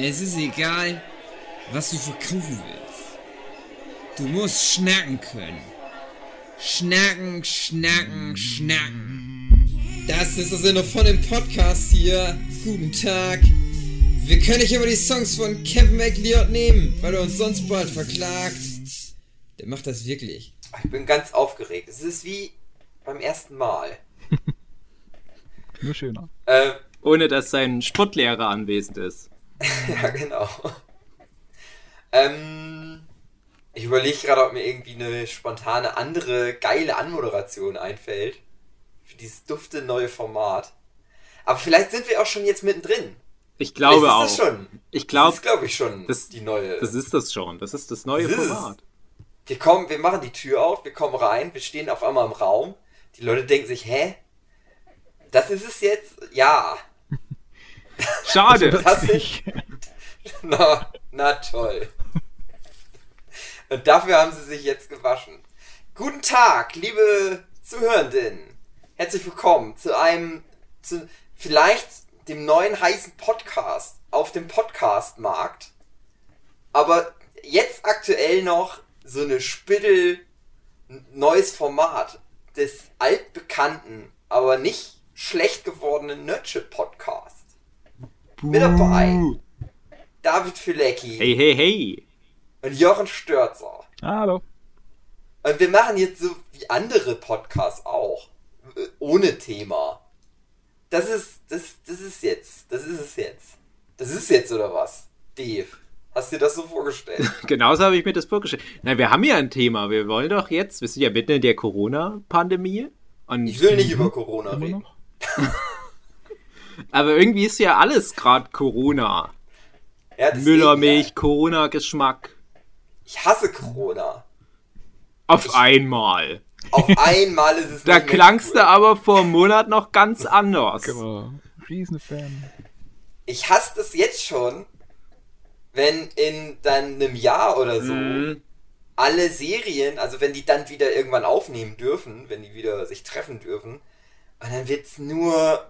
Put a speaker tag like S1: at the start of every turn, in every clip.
S1: Es ist egal, was du verkaufen willst. Du musst schnacken können. Schnacken, schnacken, schnacken. Das ist der Sinne von dem Podcast hier. Guten Tag. Wir können nicht immer die Songs von Kevin McLeod nehmen, weil er uns sonst bald verklagt. Der macht das wirklich.
S2: Ich bin ganz aufgeregt. Es ist wie beim ersten Mal.
S3: Nur schöner.
S2: Äh,
S4: Ohne dass sein Sportlehrer anwesend ist.
S2: ja, genau. Ähm, ich überlege gerade, ob mir irgendwie eine spontane andere geile Anmoderation einfällt. Für dieses dufte neue Format. Aber vielleicht sind wir auch schon jetzt mittendrin.
S4: Ich glaube
S2: vielleicht
S4: auch.
S2: ist das schon.
S4: Ich
S2: Das
S4: glaube,
S2: ist, glaube ich, schon
S4: das-
S2: die neue.
S4: das ist das schon. Das ist das neue
S2: Das ist.
S4: Format.
S2: Wir kommen, wir machen die Tür auf, wir kommen rein, wir stehen auf einmal im Raum. Die Leute denken sich, hä? Das ist es jetzt? Ja.
S4: Schade.
S2: Das ist, na, na toll. Und dafür haben sie sich jetzt gewaschen. Guten Tag, liebe Zuhörenden. Herzlich willkommen zu einem, zu vielleicht dem neuen heißen Podcast auf dem Podcastmarkt. Aber jetzt aktuell noch so eine Spittel neues Format des altbekannten, aber nicht schlecht gewordenen Nerdship Podcast. Mit dabei David Filecki
S4: Hey, hey, hey.
S2: und Jochen Störzer.
S3: Hallo.
S2: Und wir machen jetzt so wie andere Podcasts auch. Ohne Thema. Das ist, das, das ist jetzt. Das ist es jetzt. Das ist jetzt oder was? Dave. Hast du dir das so vorgestellt?
S4: Genauso habe ich mir das vorgestellt. Na, wir haben ja ein Thema. Wir wollen doch jetzt, wir sind ja mitten in der Corona-Pandemie. Und,
S2: Ich will nicht über Corona reden.
S4: aber irgendwie ist ja alles gerade Corona.
S2: Ja,
S4: Müllermilch,
S2: ja.
S4: Corona-Geschmack.
S2: Ich hasse Corona.
S4: Auf einmal.
S2: Auf einmal ist es
S4: Da
S2: nicht mehr
S4: klangst
S2: cool.
S4: du aber vor einem Monat noch ganz anders.
S3: Genau. Riesenfan.
S2: Ich hasse das jetzt schon, wenn in dann einem Jahr oder so
S4: Mhm.
S2: alle Serien, also wenn die dann wieder irgendwann aufnehmen dürfen, wenn die wieder sich treffen dürfen, und dann wird's nur,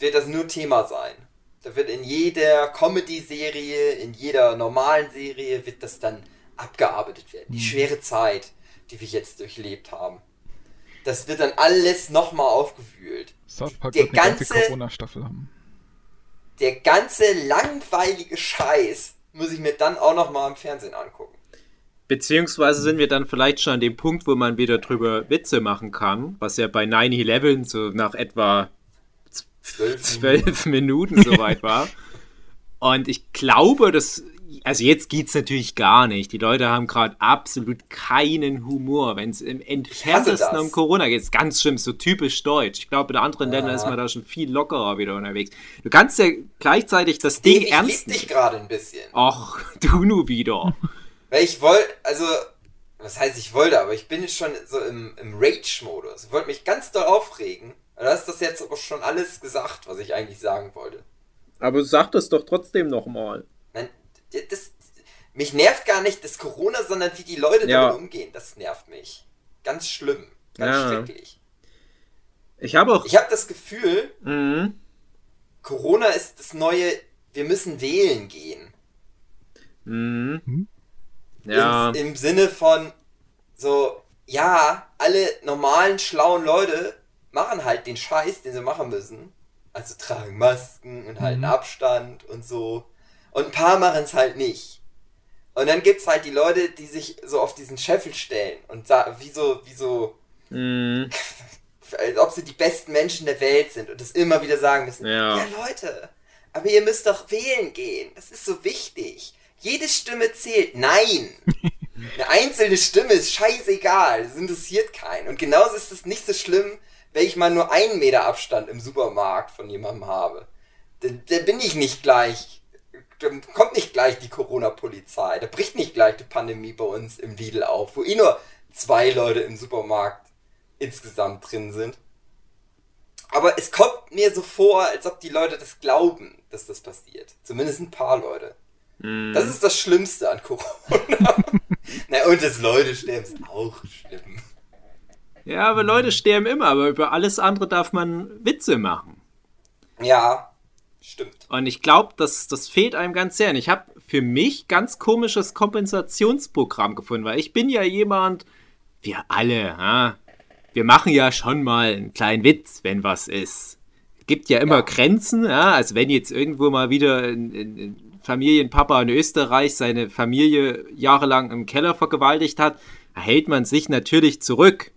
S2: wird das nur Thema sein. Da wird in jeder Comedy-Serie, in jeder normalen Serie wird das dann abgearbeitet werden. Die schwere Zeit, die wir jetzt durchlebt haben. Das wird dann alles nochmal aufgewühlt.
S3: South Park
S2: Der
S3: wird eine ganze
S2: ganze-
S3: Corona-Staffel haben.
S2: Der ganze langweilige Scheiß muss ich mir dann auch nochmal im Fernsehen angucken.
S4: Beziehungsweise sind wir dann vielleicht schon an dem Punkt, wo man wieder drüber Witze machen kann, was ja bei 9-11 so nach etwa
S2: Zwölf
S4: Minuten soweit war. Und ich glaube, dass. Also jetzt geht's natürlich gar nicht. Die Leute haben gerade absolut keinen Humor, wenn es im entferntesten um Corona geht. Ist ganz schlimm, so typisch deutsch. Ich glaube, in anderen Ländern
S2: Ja.
S4: ist man da schon viel lockerer wieder unterwegs. Du kannst ja gleichzeitig das Ding
S2: Dave, ich
S4: ernst
S2: lieb dich
S4: nehmen.
S2: gerade ein bisschen.
S4: Ach, du nu wieder.
S2: Weil ich wollte, also, was heißt ich wollte, aber ich bin jetzt schon so im, im Rage-Modus. Ich wollte mich ganz doll aufregen. Und du hast das jetzt aber schon alles gesagt, was ich eigentlich sagen wollte.
S4: Aber sag das doch trotzdem nochmal.
S2: Nein, das, mich nervt gar nicht das Corona, sondern wie die Leute
S4: Ja.
S2: damit umgehen. Das nervt mich. Ganz schlimm. Ganz
S4: Ja.
S2: schrecklich.
S4: Ich habe auch.
S2: Ich habe das Gefühl,
S4: Mhm.
S2: Corona ist das neue, wir müssen wählen gehen.
S4: Mhm.
S3: Hm?
S4: Ja.
S2: Im, Im Sinne von so, ja, alle normalen, schlauen Leute machen halt den Scheiß, den sie machen müssen. Also tragen Masken und halten
S3: Mhm.
S2: Abstand und so. Und ein paar machen es halt nicht. Und dann gibt's halt die Leute, die sich so auf diesen Scheffel stellen und sa- wie so, wie so,
S4: Mhm.
S2: als ob sie die besten Menschen der Welt sind und das immer wieder sagen müssen.
S4: Ja.
S2: ja Leute, aber ihr müsst doch wählen gehen. Das ist so wichtig. Jede Stimme zählt. Nein! Eine einzelne Stimme ist scheißegal. Das interessiert keinen. Und genauso ist es nicht so schlimm, wenn ich mal nur einen Meter Abstand im Supermarkt von jemandem habe. Da, da bin ich nicht gleich. Da kommt nicht gleich die Corona-Polizei. Da bricht nicht gleich die Pandemie bei uns im Lidl auf, wo eh nur zwei Leute im Supermarkt insgesamt drin sind. Aber es kommt mir so vor, als ob die Leute das glauben, dass das passiert. Zumindest ein paar Leute.
S4: Mhm.
S2: Das ist das Schlimmste an Corona. Na, und das Leute sterben ist auch schlimm.
S4: Ja, aber Leute sterben immer, aber über alles andere darf man Witze machen.
S2: Ja, Stimmt.
S4: Und ich glaube, das, das fehlt einem ganz sehr. Und ich habe für mich ganz komisches Kompensationsprogramm gefunden, weil ich bin ja jemand, wir alle, ja, wir machen ja schon mal einen kleinen Witz, wenn was ist. Gibt ja immer
S2: Ja.
S4: Grenzen, ja, also wenn jetzt irgendwo mal wieder ein, ein, ein Familienpapa in Österreich seine Familie jahrelang im Keller vergewaltigt hat, hält man sich natürlich zurück.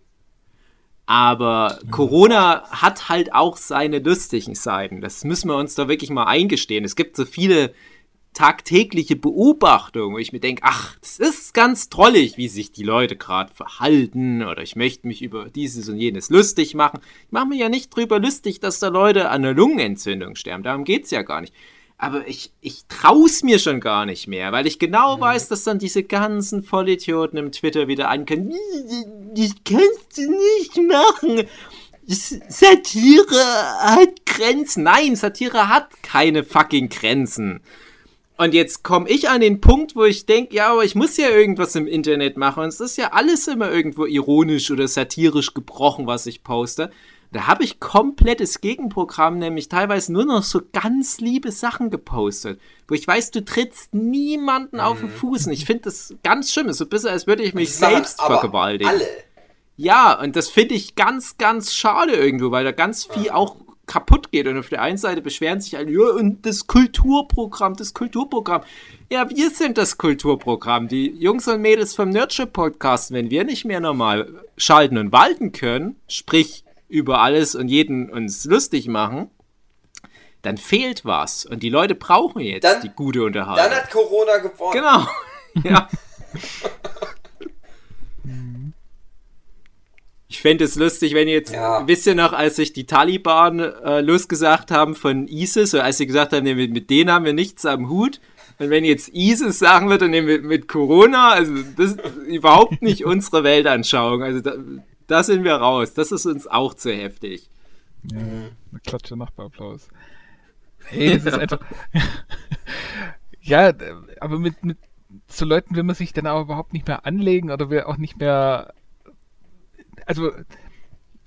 S4: Aber Corona hat halt auch seine lustigen Seiten. Das müssen wir uns da wirklich mal eingestehen. Es gibt so viele tagtägliche Beobachtungen, wo ich mir denke, ach, das ist ganz trollig, wie sich die Leute gerade verhalten oder ich möchte mich über dieses und jenes lustig machen. Ich mache mir ja nicht drüber lustig, dass da Leute an einer Lungenentzündung sterben. Darum geht's ja gar nicht. Aber ich, ich trau's mir schon gar nicht mehr, weil ich genau weiß, dass dann diese ganzen Vollidioten im Twitter wieder ankommen. Das kannst du nicht machen. Satire hat Grenzen. Nein, Satire hat keine fucking Grenzen. Und jetzt komme ich an den Punkt, wo ich denke, ja, aber ich muss ja irgendwas im Internet machen. Und es ist ja alles immer irgendwo ironisch oder satirisch gebrochen, was ich poste. Da habe ich komplettes Gegenprogramm, nämlich teilweise nur noch so ganz liebe Sachen gepostet, wo ich weiß, du trittst niemanden auf den Fuß. Und ich finde das ganz schlimm. Es ist so ein bisschen, als würde ich mich
S2: Das
S4: selbst vergewaltigen.
S2: Alle.
S4: Ja, und das finde ich ganz, ganz schade irgendwo, weil da ganz viel auch kaputt geht. Und auf der einen Seite beschweren sich alle, ja, und das Kulturprogramm, das Kulturprogramm. Ja, wir sind das Kulturprogramm. Die Jungs und Mädels vom Nurture Podcast, wenn wir nicht mehr normal schalten und walten können, sprich über alles und jeden uns lustig machen, dann fehlt was. Und die Leute brauchen jetzt
S2: Dann-
S4: die gute Unterhaltung.
S2: Dann hat Corona gewonnen.
S4: Genau. Ja. Ich fände es lustig, wenn jetzt,
S2: Ja.
S4: wisst ihr noch, als sich die Taliban äh, losgesagt haben von ISIS, oder als sie gesagt haben, nee, mit, mit denen haben wir nichts am Hut, und wenn jetzt ISIS sagen würde, nee, mit, mit Corona, also das ist überhaupt nicht unsere Weltanschauung, also da, da sind wir raus, das ist uns auch zu heftig.
S3: Ja, eine Klatsche Nachbarapplaus. Hey, das ist einfach. ja, aber mit, mit so Leuten will man sich dann aber überhaupt nicht mehr anlegen oder will auch nicht mehr. Also,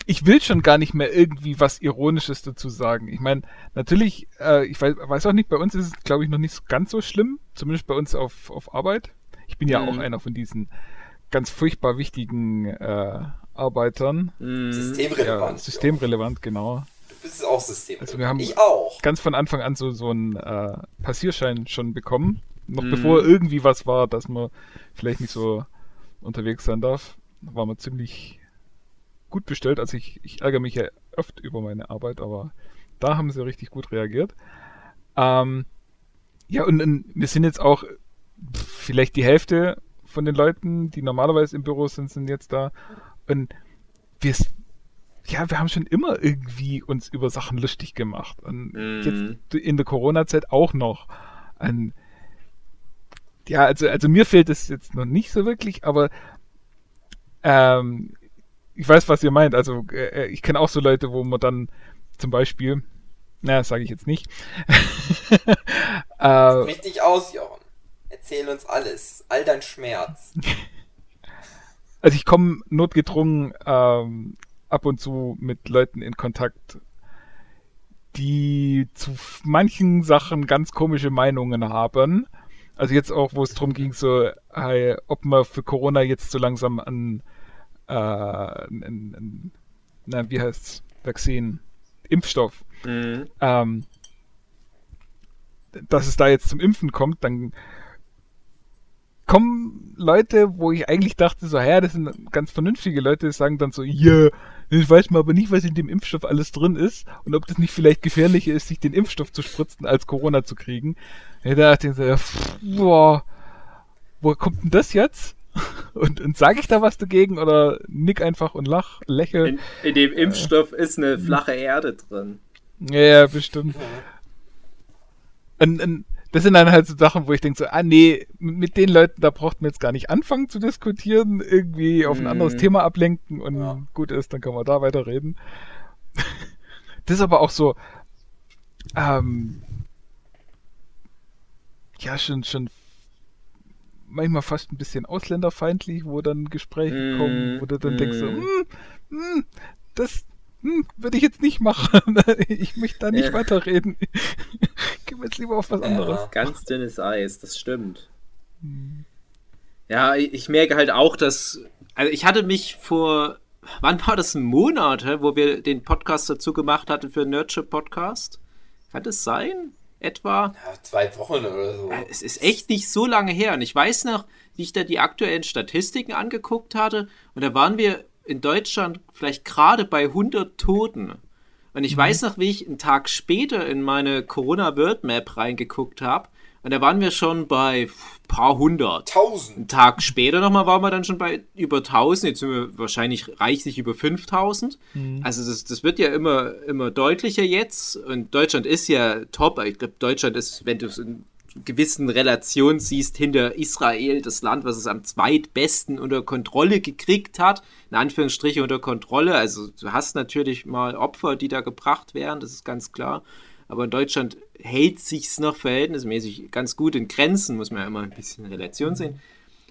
S3: ich will schon gar nicht mehr irgendwie was Ironisches dazu sagen. Ich meine, natürlich, äh, ich weiß, weiß auch nicht, bei uns ist es, glaube ich, noch nicht ganz so schlimm, zumindest bei uns auf, auf Arbeit. Ich bin ja
S4: Mhm.
S3: auch einer von diesen ganz furchtbar wichtigen äh, Arbeitern.
S4: Mhm.
S2: Systemrelevant.
S3: Ja, systemrelevant, genau.
S2: Du bist auch systemrelevant.
S3: Also wir haben-
S2: ich auch.
S3: ganz von Anfang an so, so einen äh, Passierschein schon bekommen. Noch
S4: Mhm.
S3: bevor irgendwie was war, dass man vielleicht nicht so unterwegs sein darf, war man ziemlich gut bestellt. Also ich, ich ärgere mich ja oft über meine Arbeit, aber da haben sie richtig gut reagiert. Ähm, ja, und, und wir sind jetzt auch vielleicht die Hälfte von den Leuten, die normalerweise im Büro sind, sind jetzt da. Und wir, ja, wir haben schon immer irgendwie uns über Sachen lustig gemacht. Und
S4: Mhm.
S3: jetzt in der Corona-Zeit auch noch. Und ja, also, also mir fehlt es jetzt noch nicht so wirklich, aber ähm, ich weiß, was ihr meint. Also äh, ich kenne auch so Leute, wo man dann zum Beispiel, naja, sage ich jetzt nicht. äh,
S2: Richtig aus, Jochen. Erzähl uns alles. All dein Schmerz.
S3: also ich komme notgedrungen ähm, ab und zu mit Leuten in Kontakt, die zu manchen Sachen ganz komische Meinungen haben. Also jetzt auch, wo es darum ging, so, hey, ob man für Corona jetzt so langsam an, äh, an, an na, wie heißt's, Vakzin, Impfstoff,
S4: Mhm.
S3: ähm, dass es da jetzt zum Impfen kommt, dann kommen Leute, wo ich eigentlich dachte, so, ja, das sind ganz vernünftige Leute, die sagen dann so, ja, ich weiß mal aber nicht, was in dem Impfstoff alles drin ist und ob das nicht vielleicht gefährlicher ist, sich den Impfstoff zu spritzen, als Corona zu kriegen. Ja, da dachte ich so, ja, pff, boah, woher kommt denn das jetzt? Und, und sage ich da was dagegen oder nick einfach und lach, lächel?
S4: In, in dem Impfstoff ist eine flache Erde drin.
S3: Ja, ja, bestimmt. Und, und das sind dann halt so Sachen, wo ich denke so, ah nee, mit den Leuten, da braucht man jetzt gar nicht anfangen zu diskutieren, irgendwie auf ein
S4: Mhm.
S3: anderes Thema ablenken und
S2: Ja.
S3: gut ist, dann kann man da weiterreden. das ist aber auch so, ähm, ja, schon, schon manchmal fast ein bisschen ausländerfeindlich, wo dann Gespräche
S4: Mhm.
S3: kommen, wo du dann denkst so,
S4: Mhm.
S3: hm, das hm, würde ich jetzt nicht machen. ich möchte da nicht
S4: Ja.
S3: weiterreden. Gehen wir jetzt lieber auf was
S2: Ja.
S3: anderes.
S4: Ganz dünnes Eis, das stimmt. Ja, ich merke halt auch, dass. Also ich hatte mich vor. Wann war das? Ein Monat, wo wir den Podcast dazu gemacht hatten für Nerdship Podcast? Kann das sein? Etwa?
S2: Ja, zwei Wochen oder so.
S4: Ja, Es ist echt nicht so lange her. Und ich weiß noch, wie ich da die aktuellen Statistiken angeguckt hatte. Und da waren wir in Deutschland vielleicht gerade bei 100 Toten. Und ich weiß noch, wie ich einen Tag später in meine Corona World Map reingeguckt habe. Und da waren wir schon bei paar hundert.
S2: Tausend.
S4: Einen Tag später nochmal waren wir dann schon bei über 1000. Jetzt sind wir wahrscheinlich reichlich über 5000. Also das, das wird ja immer, immer deutlicher jetzt. Und Deutschland ist ja top. Ich glaube, Deutschland ist, wenn du es in gewissen Relation siehst, hinter Israel das Land, was es am zweitbesten unter Kontrolle gekriegt hat. In Anführungsstriche unter Kontrolle. Also du hast natürlich mal Opfer, die da gebracht werden, das ist ganz klar. Aber in Deutschland hält sich's noch verhältnismäßig ganz gut in Grenzen, muss man ja immer ein bisschen Relation sehen.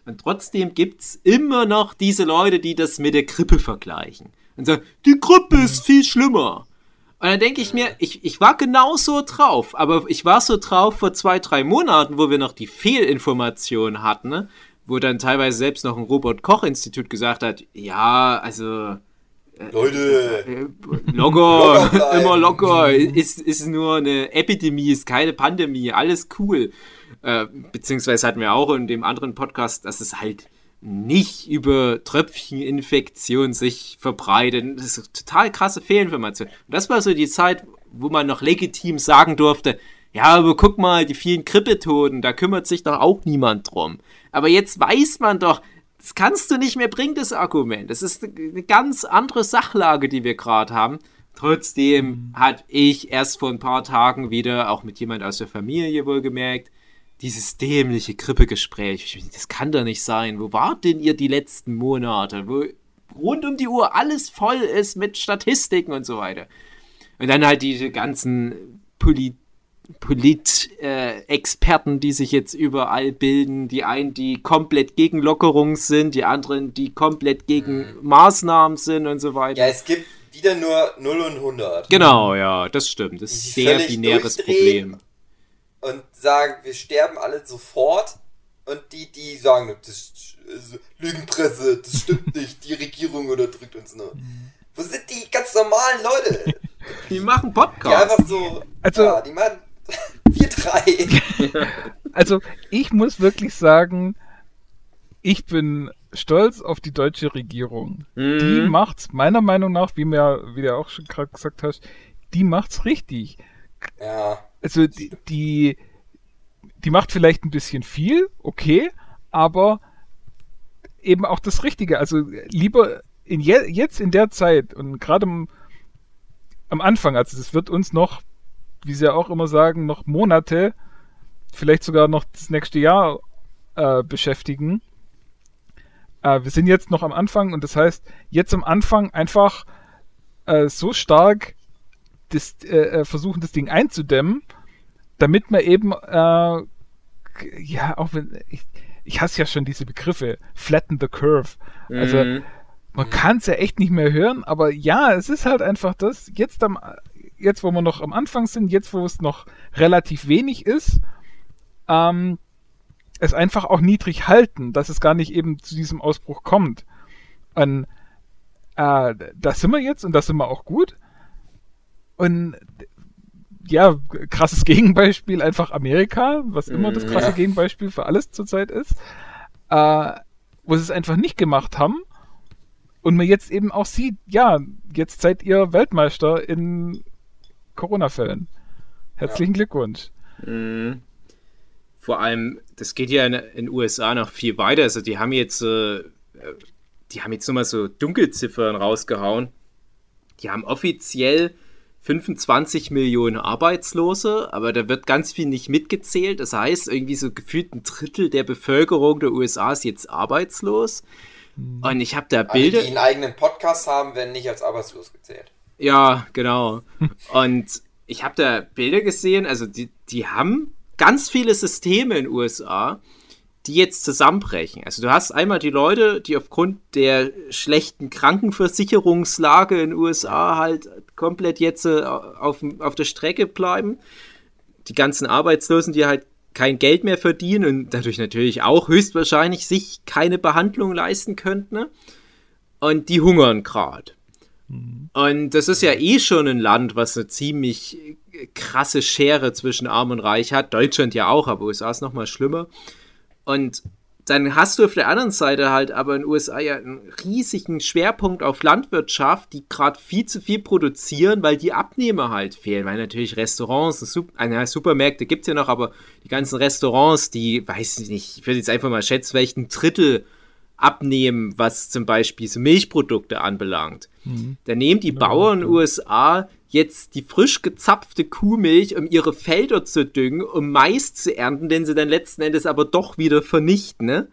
S4: Und trotzdem gibt's immer noch diese Leute, die das mit der Grippe vergleichen. Und sagen, die Grippe ist viel schlimmer. Und dann denke ich mir, ich, ich war genauso drauf, aber ich war so drauf vor zwei, drei Monaten, wo wir noch die Fehlinformation hatten, ne? wo dann teilweise selbst noch ein Robert-Koch-Institut gesagt hat, ja, also
S2: Leute.
S4: äh,
S2: Locker
S4: locker, immer locker, ist, ist nur eine Epidemie, ist keine Pandemie, alles cool. Äh, beziehungsweise hatten wir auch in dem anderen Podcast, dass es halt nicht über Tröpfcheninfektion sich verbreitet. Das ist total krasse Fehlinformation. Und das war so die Zeit, wo man noch legitim sagen durfte, ja, aber guck mal, die vielen Grippetoten, da kümmert sich doch auch niemand drum. Aber jetzt weiß man doch, das kannst du nicht mehr bringen, das Argument. Das ist eine ganz andere Sachlage, die wir gerade haben. Trotzdem hat ich erst vor ein paar Tagen wieder, auch mit jemand aus der Familie wohlgemerkt, dieses dämliche Grippegespräch. Ich meine, Das kann doch nicht sein. Wo wart denn ihr die letzten Monate? Wo rund um die Uhr alles voll ist mit Statistiken und so weiter. Und dann halt diese ganzen Polit Polit-Experten, die sich jetzt überall bilden. Die einen, die komplett gegen Lockerung sind, die anderen, die komplett gegen Maßnahmen sind und so weiter.
S2: Ja, es gibt wieder nur 0 und 100.
S4: Genau, ja, das stimmt. Das ist ein sehr binäres. Problem.
S2: Und sagen, wir sterben alle sofort. Und die, die sagen, das ist Lügenpresse, das stimmt nicht, die Regierung unterdrückt uns nur. Wo sind die ganz normalen Leute?
S4: Die machen
S2: Die
S4: Podcasts.
S2: einfach so,
S3: Also-
S2: ja, die machen, wir drei.
S3: Also, ich muss wirklich sagen, ich bin stolz auf die deutsche Regierung. Die
S4: Mhm.
S3: macht's meiner Meinung nach, wie mir, wie du auch schon gerade gesagt hast, die macht's richtig.
S2: Ja,
S3: Also die, die, die macht vielleicht ein bisschen viel, okay, aber eben auch das Richtige. Also lieber in je, jetzt in der Zeit und gerade am, Anfang, also das wird uns noch, wie sie ja auch immer sagen, noch Monate, vielleicht sogar noch das nächste Jahr äh, beschäftigen. Äh, wir sind jetzt noch am Anfang und das heißt, jetzt am Anfang einfach äh, so stark das, äh, äh, versuchen, das Ding einzudämmen, damit man eben, äh, ja, auch wenn, ich, ich hasse ja schon diese Begriffe, flatten the curve. Also,
S4: Mhm.
S3: man kann es ja echt nicht mehr hören, aber ja, es ist halt einfach das, jetzt am, jetzt wo wir noch am Anfang sind, jetzt wo es noch relativ wenig ist, ähm, es einfach auch niedrig halten, dass es gar nicht eben zu diesem Ausbruch kommt. Und äh, da sind wir jetzt und da sind wir auch gut. Und ja, krasses Gegenbeispiel einfach Amerika, was immer das
S4: Mhm,
S3: krasse
S2: ja.
S3: Gegenbeispiel für alles zurzeit ist, äh, wo sie es einfach nicht gemacht haben und man jetzt eben auch sieht, ja, jetzt seid ihr Weltmeister in Corona-Fällen. Herzlichen Glückwunsch.
S4: Mhm. Vor allem, das geht ja in den USA noch viel weiter. Also die haben jetzt, äh, die haben jetzt nochmal so Dunkelziffern rausgehauen. Die haben offiziell 25 Millionen Arbeitslose, aber da wird ganz viel nicht mitgezählt. Das heißt, irgendwie so gefühlt ein Drittel der Bevölkerung der USA ist jetzt arbeitslos. Und ich habe da
S2: alle,
S4: Bilder.
S2: die einen eigenen Podcast haben, werden nicht als arbeitslos gezählt.
S4: Ja, genau. Und ich habe da Bilder gesehen, also die, die haben ganz viele Systeme in den USA, die jetzt zusammenbrechen. Also du hast einmal die Leute, die aufgrund der schlechten Krankenversicherungslage in den USA halt komplett jetzt äh, auf, auf der Strecke bleiben. Die ganzen Arbeitslosen, die halt kein Geld mehr verdienen und dadurch natürlich auch höchstwahrscheinlich sich keine Behandlung leisten könnten. Ne? Und die hungern gerade. Mhm. Und das ist ja eh schon ein Land, was eine ziemlich krasse Schere zwischen Arm und Reich hat. Deutschland ja auch, aber USA ist noch mal schlimmer. Und dann hast du auf der anderen Seite halt aber in den USA ja einen riesigen Schwerpunkt auf Landwirtschaft, die gerade viel zu viel produzieren, weil die Abnehmer halt fehlen. Weil natürlich Restaurants, Super, Supermärkte gibt es ja noch, aber die ganzen Restaurants, die, weiß ich nicht, ich würde jetzt einfach mal schätzen, vielleicht ein Drittel abnehmen, was zum Beispiel so Milchprodukte anbelangt. Mhm. Da nehmen die Bauern in den USA jetzt die frisch gezapfte Kuhmilch, um ihre Felder zu düngen, um Mais zu ernten, den sie dann letzten Endes aber doch wieder vernichten, ne?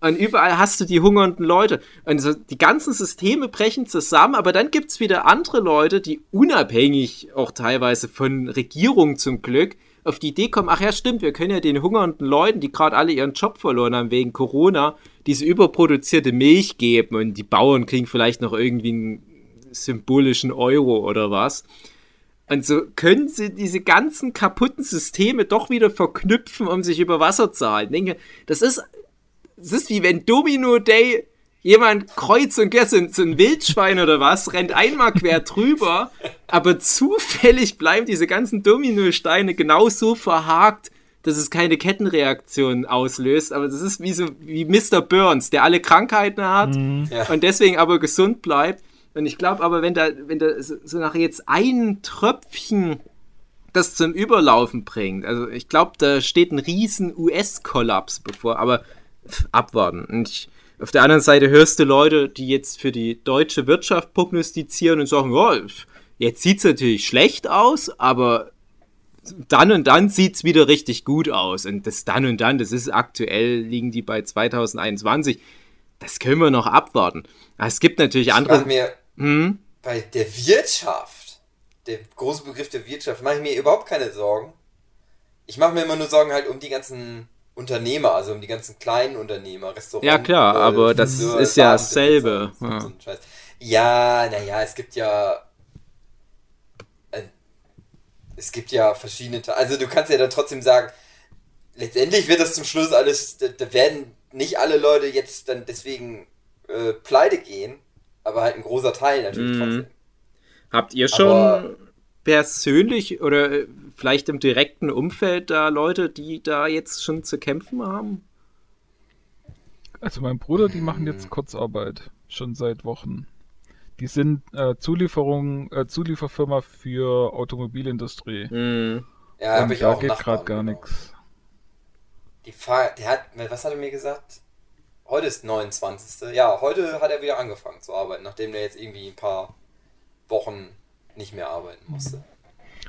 S4: Und überall hast du die hungernden Leute. Und so, die ganzen Systeme brechen zusammen, aber dann gibt es wieder andere Leute, die unabhängig auch teilweise von Regierungen zum Glück auf die Idee kommen, ach ja, stimmt, wir können ja den hungernden Leuten, die gerade alle ihren Job verloren haben wegen Corona, diese überproduzierte Milch geben und die Bauern kriegen vielleicht noch irgendwie einen symbolischen Euro oder was. Und so können sie diese ganzen kaputten Systeme doch wieder verknüpfen, um sich über Wasser zu halten. Ich denke, das ist, das ist wie wenn Domino Day jemand kreuz und quer so ein Wildschwein oder was, rennt einmal quer drüber, aber zufällig bleiben diese ganzen Dominosteine genauso verhakt, dass es keine Kettenreaktion auslöst. Aber das ist wie so wie Mr. Burns, der alle Krankheiten hat mhm. und deswegen aber gesund bleibt. Und ich glaube aber, wenn da, wenn da so nach jetzt ein Tröpfchen das zum Überlaufen bringt, also ich glaube, da steht ein riesen US-Kollaps bevor, aber abwarten. Und ich, auf der anderen Seite hörst du Leute, die jetzt für die deutsche Wirtschaft prognostizieren und sagen, ja, jetzt sieht es natürlich schlecht aus, aber dann und dann sieht es wieder richtig gut aus. Und das dann und dann, das ist aktuell, liegen die bei 2021. Das können wir noch abwarten. Es gibt natürlich andere.
S2: Ich mir hm? bei der Wirtschaft, der große Begriff der Wirtschaft, mache ich mir überhaupt keine Sorgen. Ich mache mir immer nur Sorgen halt um die ganzen Unternehmer, also um die ganzen kleinen Unternehmer, Restaurants.
S4: Ja, klar, aber das ist ja dasselbe.
S2: Ja, naja, es gibt ja es gibt ja verschiedene. Also du kannst ja dann trotzdem sagen, letztendlich wird das zum Schluss alles, da, werden nicht alle Leute jetzt dann deswegen äh, pleite gehen, aber halt ein großer Teil natürlich mm. trotzdem.
S4: Habt ihr schon aber, persönlich oder äh, vielleicht im direkten Umfeld da Leute, die da jetzt schon zu kämpfen haben?
S3: Also mein Bruder, die machen jetzt Kurzarbeit schon seit Wochen. Die sind äh, Zulieferung, äh, Zulieferfirma für Automobilindustrie.
S2: Mhm. Ja, habe ich da auch.
S3: Da geht gerade gar nichts.
S2: Die Fahr der hat, was hat er mir gesagt? Heute ist 29. Ja, heute hat er wieder angefangen zu arbeiten, nachdem der jetzt irgendwie ein paar Wochen nicht mehr arbeiten musste.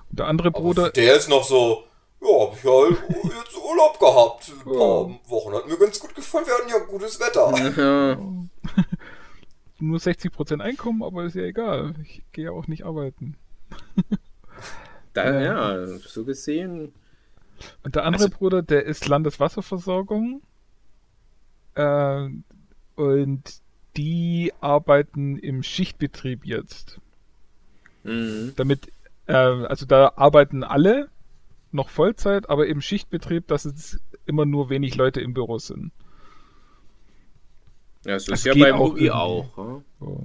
S3: Und der andere Bruder. Aber
S2: der ist noch so, ja, hab ich halt jetzt Urlaub gehabt. Ein paar ja. Wochen. Hat mir ganz gut gefallen. Wir hatten ja gutes Wetter. Ja.
S3: nur 60% Einkommen, aber ist ja egal. Ich gehe ja auch nicht arbeiten.
S4: da, ja, so gesehen.
S3: Und der andere also, Bruder, der ist Landeswasserversorgung. Äh, und die arbeiten im Schichtbetrieb jetzt. Mhm. Damit, äh, also da arbeiten alle noch Vollzeit, aber im Schichtbetrieb, dass es immer nur wenig Leute im Büro sind.
S4: Ja, es ist ja bei auch. auch
S2: ja?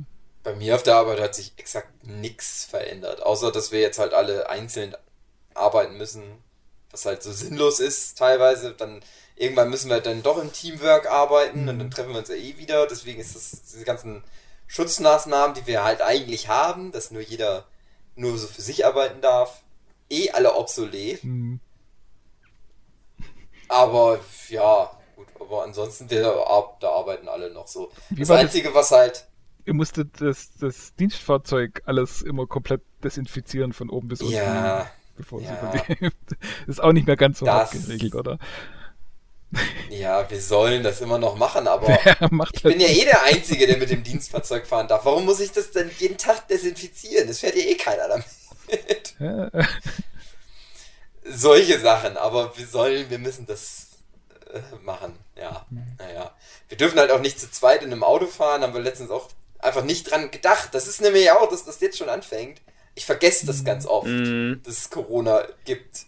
S2: Bei mir auf der Arbeit hat sich exakt nichts verändert, außer dass wir jetzt halt alle einzeln arbeiten müssen, was halt so sinnlos ist teilweise. Dann irgendwann müssen wir dann doch im Teamwork arbeiten mhm. und dann treffen wir uns ja eh wieder. Deswegen ist das diese ganzen Schutzmaßnahmen, die wir halt eigentlich haben, dass nur jeder nur so für sich arbeiten darf, eh alle obsolet. Mhm. Aber ja, aber ansonsten, wir, da arbeiten alle noch so. Wie das Einzige, das? was halt.
S3: Ihr musstet das, das Dienstfahrzeug alles immer komplett desinfizieren von oben bis unten.
S2: Ja.
S3: Bevor ja. es überlebt. Ist auch nicht mehr ganz so das, geregelt, oder?
S2: Ja, wir sollen das immer noch machen, aber ja, ich bin ja eh der Einzige, der mit dem Dienstfahrzeug fahren darf. Warum muss ich das denn jeden Tag desinfizieren? Das fährt ja eh keiner damit. Ja. Solche Sachen, aber wir sollen, wir müssen das äh, machen. Ja, naja. Wir dürfen halt auch nicht zu zweit in einem Auto fahren, haben wir letztens auch einfach nicht dran gedacht. Das ist nämlich auch, dass das jetzt schon anfängt. Ich vergesse das ganz oft,
S4: Mhm.
S2: dass es Corona gibt.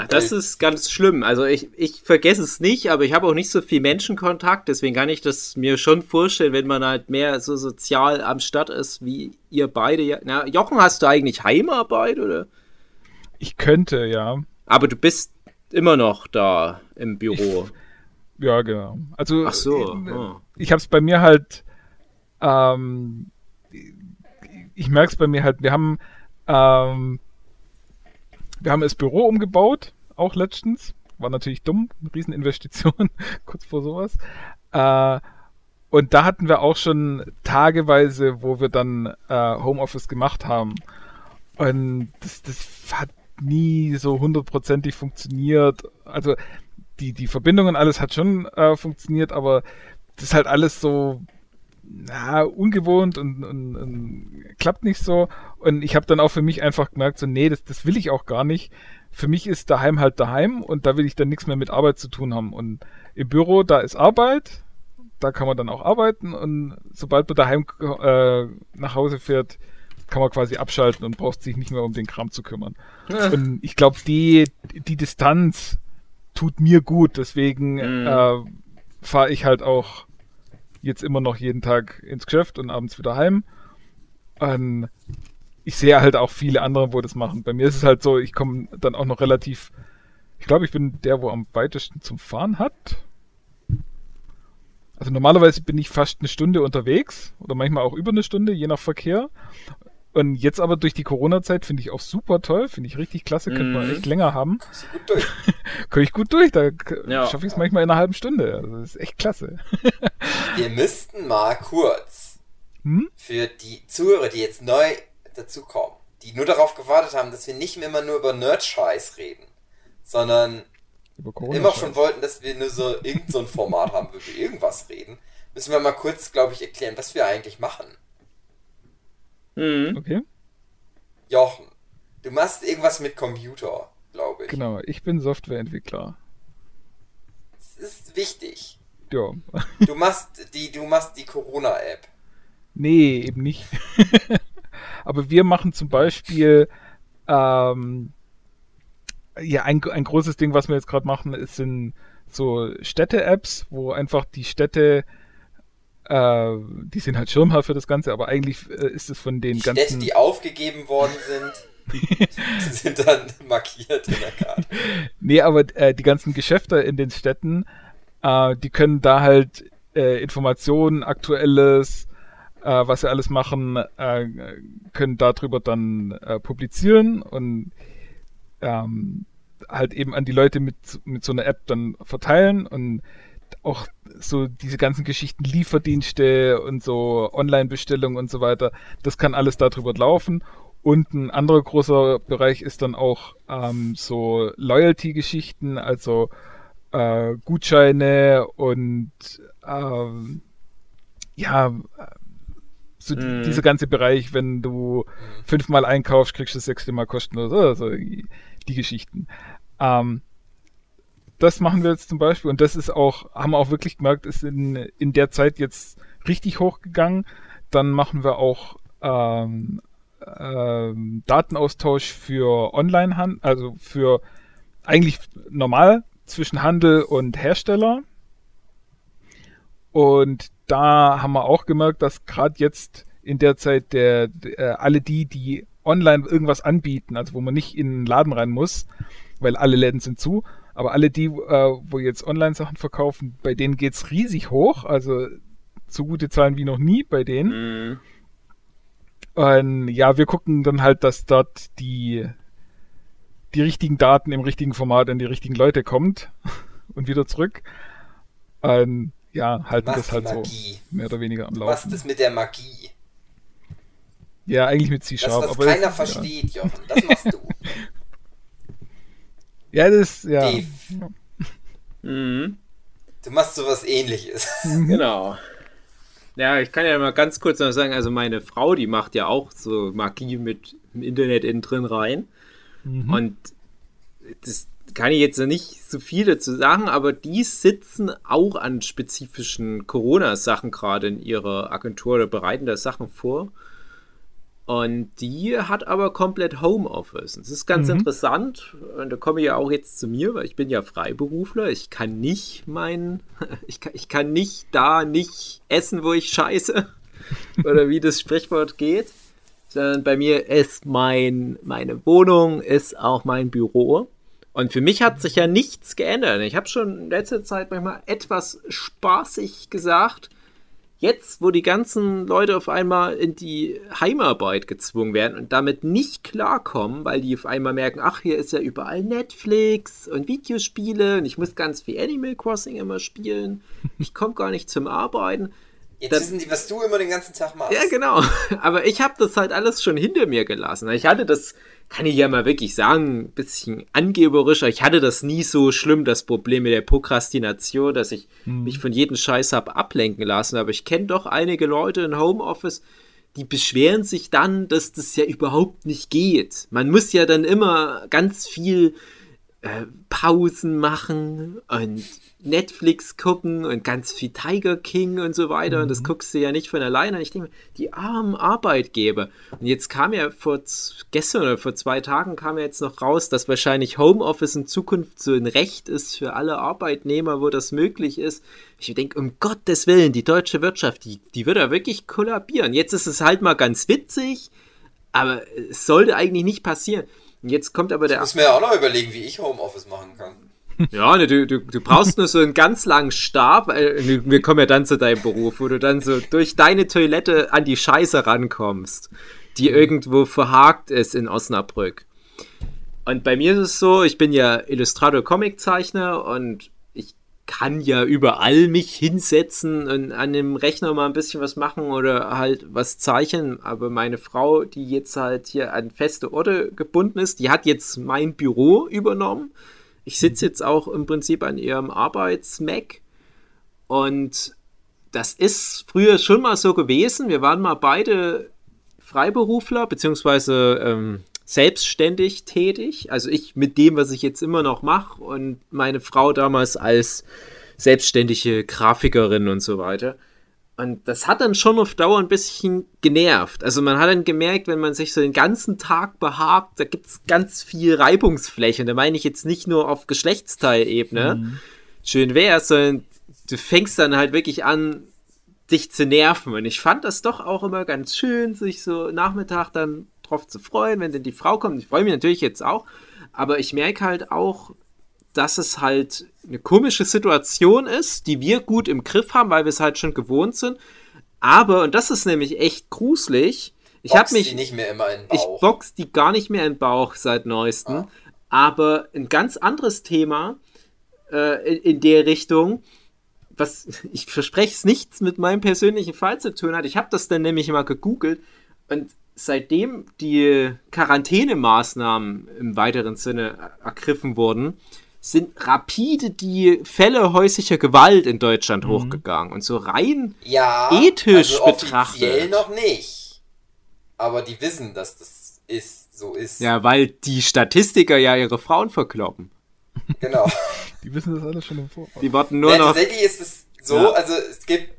S4: Ach, das ist ganz schlimm. Also ich, ich vergesse es nicht, aber ich habe auch nicht so viel Menschenkontakt, deswegen kann ich das mir schon vorstellen, wenn man halt mehr so sozial am Start ist, wie ihr beide. Na, Jochen, hast du eigentlich Heimarbeit oder?
S3: Ich könnte, ja.
S4: Aber du bist immer noch da im Büro.
S3: Ja, genau. Also
S4: Ach so. oh.
S3: ich habe es bei mir halt, ähm, ich merke es bei mir halt, wir haben, ähm, wir haben das Büro umgebaut, auch letztens. War natürlich dumm, eine Rieseninvestition, kurz vor sowas. Äh, und da hatten wir auch schon tageweise, wo wir dann äh, Homeoffice gemacht haben. Und das, das hat nie so hundertprozentig funktioniert. Also die, die Verbindung alles hat schon äh, funktioniert, aber das ist halt alles so na, ungewohnt und, und, und klappt nicht so. Und ich habe dann auch für mich einfach gemerkt, so, nee, das, das will ich auch gar nicht. Für mich ist daheim halt daheim und da will ich dann nichts mehr mit Arbeit zu tun haben. Und im Büro, da ist Arbeit, da kann man dann auch arbeiten und sobald man daheim äh, nach Hause fährt, kann man quasi abschalten und braucht sich nicht mehr um den Kram zu kümmern. Und ich glaube, die, die Distanz tut mir gut, deswegen
S4: Mhm.
S3: äh, fahre ich halt auch jetzt immer noch jeden Tag ins Geschäft und abends wieder heim. Und ich sehe halt auch viele andere, wo das machen. Bei mir ist es halt so, ich komme dann auch noch relativ. Ich glaube, ich bin der, wo am weitesten zum Fahren hat. Also normalerweise bin ich fast eine Stunde unterwegs oder manchmal auch über eine Stunde, je nach Verkehr. Und jetzt aber durch die Corona-Zeit finde ich auch super toll, finde ich richtig klasse, könnte man
S4: Mhm.
S3: echt länger haben.
S2: Gut durch.
S3: Komme ich gut durch, da
S4: Ja.
S3: schaffe ich es manchmal in einer halben Stunde. Also das ist echt klasse.
S2: Wir müssten mal kurz
S3: Hm?
S2: für die Zuhörer, die jetzt neu dazukommen, die nur darauf gewartet haben, dass wir nicht mehr immer nur über Nerd-Scheiß reden, sondern immer schon wollten, dass wir nur so irgend so ein Format haben, wo wir irgendwas reden, müssen wir mal kurz, glaube ich, erklären, was wir eigentlich machen.
S4: Mhm.
S3: Okay,
S2: Jochen, du machst irgendwas mit Computer, glaube ich.
S3: genau. Ich bin Softwareentwickler.
S2: Das ist wichtig.
S3: Ja.
S2: Du machst die, du machst die Corona-App.
S3: Nee, eben nicht. Aber wir machen zum Beispiel ähm, ja ein, ein großes Ding, was wir jetzt gerade machen, ist sind so Städte-Apps, wo einfach die Städte, äh, die sind halt Schirmherr für das Ganze, aber eigentlich äh, ist es von den
S2: Die Städte,
S3: ganzen.
S2: die aufgegeben worden sind, sind dann markiert in der Karte.
S3: Nee, aber äh, die ganzen Geschäfte in den Städten, äh, die können da halt äh, Informationen, Aktuelles, äh, was sie alles machen, können darüber dann publizieren und ähm, halt eben an die Leute mit, mit so einer App dann verteilen und auch so diese ganzen Geschichten, Lieferdienste und so Online-Bestellungen und so weiter, das kann alles darüber laufen. Und ein anderer großer Bereich ist dann auch ähm, so Loyalty-Geschichten, also äh, Gutscheine und ähm, ja, so
S4: Mhm.
S3: dieser ganze Bereich, wenn du fünfmal einkaufst, kriegst du das sechste Mal kostenlos, oder so, die die Geschichten. Ähm, das machen wir jetzt zum Beispiel und das ist auch, haben wir auch wirklich gemerkt, ist in, in der Zeit jetzt richtig hochgegangen. Dann machen wir auch ähm, ähm, Datenaustausch für Online-Handel, also für eigentlich normal zwischen Handel und Hersteller. Und da haben wir auch gemerkt, dass gerade jetzt in der Zeit der, der alle die, die online irgendwas anbieten, also wo man nicht in den Laden rein muss, weil alle Läden sind zu, aber alle die, äh, wo jetzt Online-Sachen verkaufen, bei denen geht's riesig hoch, also so gute Zahlen wie noch nie bei denen.
S4: Mhm.
S3: Und ja, wir gucken dann halt, dass dort die, die richtigen Daten im richtigen Format an die richtigen Leute kommt und wieder zurück. Und ja, halten das halt so
S2: Magie.
S3: mehr oder weniger am
S2: Du machst
S3: Laufen.
S2: das mit der Magie.
S3: Ja, eigentlich mit
S2: Das,
S3: C-Sharp.
S2: was
S3: aber
S2: keiner
S3: das,
S2: versteht, Jochen. Das machst du.
S3: Ja, das, ja.
S4: Mhm.
S2: du machst sowas ähnliches.
S4: Genau. Ja, ich kann ja mal ganz kurz noch sagen, also meine Frau, die macht ja auch so Magie mit im Internet innen drin rein.
S3: Mhm.
S4: Und das kann ich jetzt nicht so viel dazu sagen, aber die sitzen auch an spezifischen Corona-Sachen gerade in ihrer Agentur oder bereiten da Sachen vor. Und die hat aber komplett Homeoffice. Das ist ganz
S3: Mhm.
S4: interessant. Und da komme ich ja auch jetzt zu mir, weil ich bin ja Freiberufler. Ich kann nicht mein, ich kann, ich kann nicht da nicht essen, wo ich scheiße. Oder wie das Sprichwort geht. Sondern bei mir ist mein, meine Wohnung, ist auch mein Büro. Und für mich hat sich ja nichts geändert. Ich habe schon in letzter Zeit manchmal etwas spaßig gesagt, jetzt, wo die ganzen Leute auf einmal in die Heimarbeit gezwungen werden und damit nicht klarkommen, weil die auf einmal merken, ach, hier ist ja überall Netflix und Videospiele und ich muss ganz viel Animal Crossing immer spielen. Ich komme gar nicht zum Arbeiten.
S2: Jetzt
S4: Das-
S2: wissen die, was du immer den ganzen Tag machst.
S4: Ja, genau. Aber ich habe das halt alles schon hinter mir gelassen. Ich hatte das, kann ich ja mal wirklich sagen, ein bisschen angeberischer. Ich hatte das nie so schlimm, das Problem mit der Prokrastination, dass ich mich von jedem Scheiß habe ablenken lassen. Aber ich kenne doch einige Leute in Homeoffice, die beschweren sich dann, dass das ja überhaupt nicht geht. Man muss ja dann immer ganz viel äh, Pausen machen und Netflix gucken und ganz viel Tiger King und so weiter. Und das guckst du ja nicht von alleine. Und ich denke, mir, die armen Arbeitgeber. Und jetzt kam ja vor gestern oder vor zwei Tagen kam ja jetzt noch raus, dass wahrscheinlich Homeoffice in Zukunft so ein Recht ist für alle Arbeitnehmer, wo das möglich ist. Ich denke, um Gottes Willen, die deutsche Wirtschaft, die, die wird da wirklich kollabieren. Jetzt ist es halt mal ganz witzig, aber es sollte eigentlich nicht passieren. Und jetzt kommt aber der
S2: Ich muss mir ja auch noch überlegen, wie ich Homeoffice machen kann.
S4: Ja, ne, du, du, du brauchst nur so einen ganz langen Stab. Weil, wir kommen ja dann zu deinem Beruf, wo du dann so durch deine Toilette an die Scheiße rankommst, die irgendwo verhakt ist in Osnabrück. Und bei mir ist es so, ich bin ja Illustrator Comiczeichner und ich kann ja überall mich hinsetzen und an dem Rechner mal ein bisschen was machen oder halt was zeichnen. Aber meine Frau, die jetzt halt hier an feste Orte gebunden ist, die hat jetzt mein Büro übernommen. Ich sitze jetzt auch im Prinzip an ihrem Arbeits-Mac und das ist früher schon mal so gewesen. Wir waren mal beide Freiberufler, beziehungsweise ähm, selbstständig tätig. Also ich mit dem, was ich jetzt immer noch mache und meine Frau damals als selbstständige Grafikerin und so weiter. Und das hat dann schon auf Dauer ein bisschen genervt. Also man hat dann gemerkt, wenn man sich so den ganzen Tag behagt, da gibt es ganz viel Reibungsfläche. Und da meine ich jetzt nicht nur auf Geschlechtsteilebene, schön wär's, sondern du fängst dann halt wirklich an, dich zu nerven. Und ich fand das doch auch immer ganz schön, sich so Nachmittag dann drauf zu freuen, wenn denn die Frau kommt. Ich freue mich natürlich jetzt auch, aber ich merke halt auch, dass es halt eine komische Situation ist, die wir gut im Griff haben, weil wir es halt schon gewohnt sind. Aber, und das ist nämlich echt gruselig, ich habe mich
S2: die nicht mehr immer in den
S4: ich
S2: Bauch.
S4: box die gar nicht mehr in den Bauch seit neuestem.
S2: Ah.
S4: Aber ein ganz anderes Thema äh, in, in der Richtung, was ich verspreche es nichts mit meinem persönlichen Fall zu tun hat. Ich habe das dann nämlich mal gegoogelt und seitdem die Quarantänemaßnahmen im weiteren Sinne ergriffen wurden, sind rapide die Fälle häuslicher Gewalt in Deutschland hochgegangen. Und so rein
S2: Ja,
S4: ethisch
S2: also offiziell
S4: betrachtet.
S2: noch nicht. Aber die wissen, dass das ist, so ist.
S4: Ja, weil die Statistiker ja ihre Frauen verkloppen.
S2: Genau.
S3: Die wissen das alles schon im Voraus.
S4: Die warten nur
S2: ja,
S4: noch.
S2: tatsächlich ist es so,
S4: Ja.
S2: also es gibt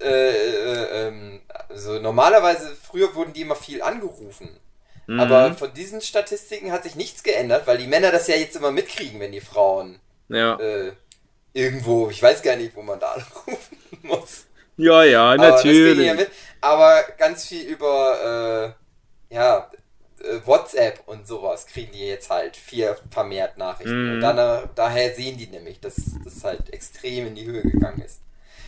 S2: äh, äh, ähm, also normalerweise früher wurden die immer viel angerufen.
S4: Mhm.
S2: Aber von diesen Statistiken hat sich nichts geändert, weil die Männer das ja jetzt immer mitkriegen, wenn die Frauen
S4: Ja.
S2: äh, irgendwo, ich weiß gar nicht, wo man da anrufen muss.
S4: ja, ja,
S2: Aber
S4: natürlich.
S2: ja mit. Aber ganz viel über äh, ja, äh, WhatsApp und sowas kriegen die jetzt halt viel vermehrt Nachrichten.
S4: Mhm.
S2: Und dann, äh, daher sehen die nämlich, dass das halt extrem in die Höhe gegangen ist.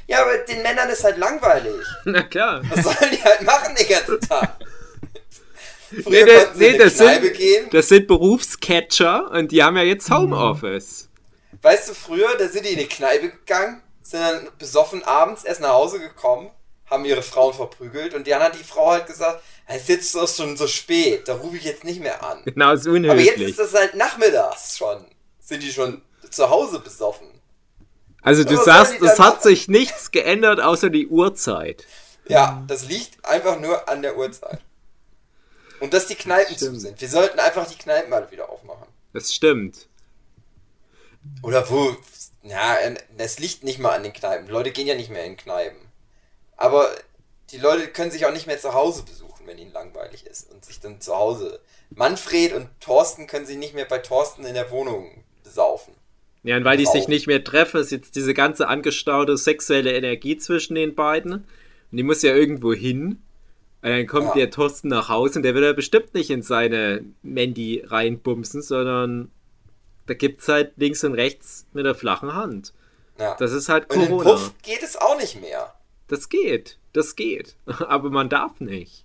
S2: Ja, aber den Männern ist halt langweilig.
S4: Na klar.
S2: Was sollen die halt machen den ganzen Tag?
S4: Nee, das- nee, das sind-
S2: gehen.
S4: Das sind Berufscatcher und die haben ja jetzt Homeoffice.
S2: Weißt du, früher, da sind die in die Kneipe gegangen, sind dann besoffen abends erst nach Hause gekommen, haben ihre Frauen verprügelt und dann hat die Frau halt gesagt, es ist jetzt doch schon so spät, da rufe ich jetzt nicht mehr an.
S4: Genau, ist
S2: Aber jetzt
S4: unhöflich.
S2: ist das halt nachmittags schon. Sind die schon zu Hause besoffen?
S4: Also du sagst, es hat sich nichts geändert außer die Uhrzeit.
S2: Ja, das liegt einfach nur an der Uhrzeit. Und dass die Kneipen zu
S4: Stimmt.
S2: sind. Wir sollten einfach die Kneipen mal wieder aufmachen.
S4: Das stimmt.
S2: Oder wo, ja, das liegt nicht mal an den Kneipen. Die Leute gehen ja nicht mehr in Kneipen. Aber die Leute können sich auch nicht mehr zu Hause besuchen, wenn ihnen langweilig ist und sich dann zu Hause. Manfred und Thorsten können sich nicht mehr bei Thorsten in der Wohnung besaufen.
S4: Ja, und weil die sich nicht mehr treffen, ist jetzt diese ganze angestaute sexuelle Energie zwischen den beiden. Und die muss ja irgendwo hin. Und dann kommt
S2: Ja.
S4: der Thorsten nach Hause und der will ja bestimmt nicht in seine Mandy reinbumsen, sondern da gibt's halt links und rechts mit der flachen Hand.
S2: Ja.
S4: Das ist halt
S2: und in
S4: Corona.
S2: Puff geht es auch nicht mehr.
S4: Das geht, das geht. Aber man darf nicht.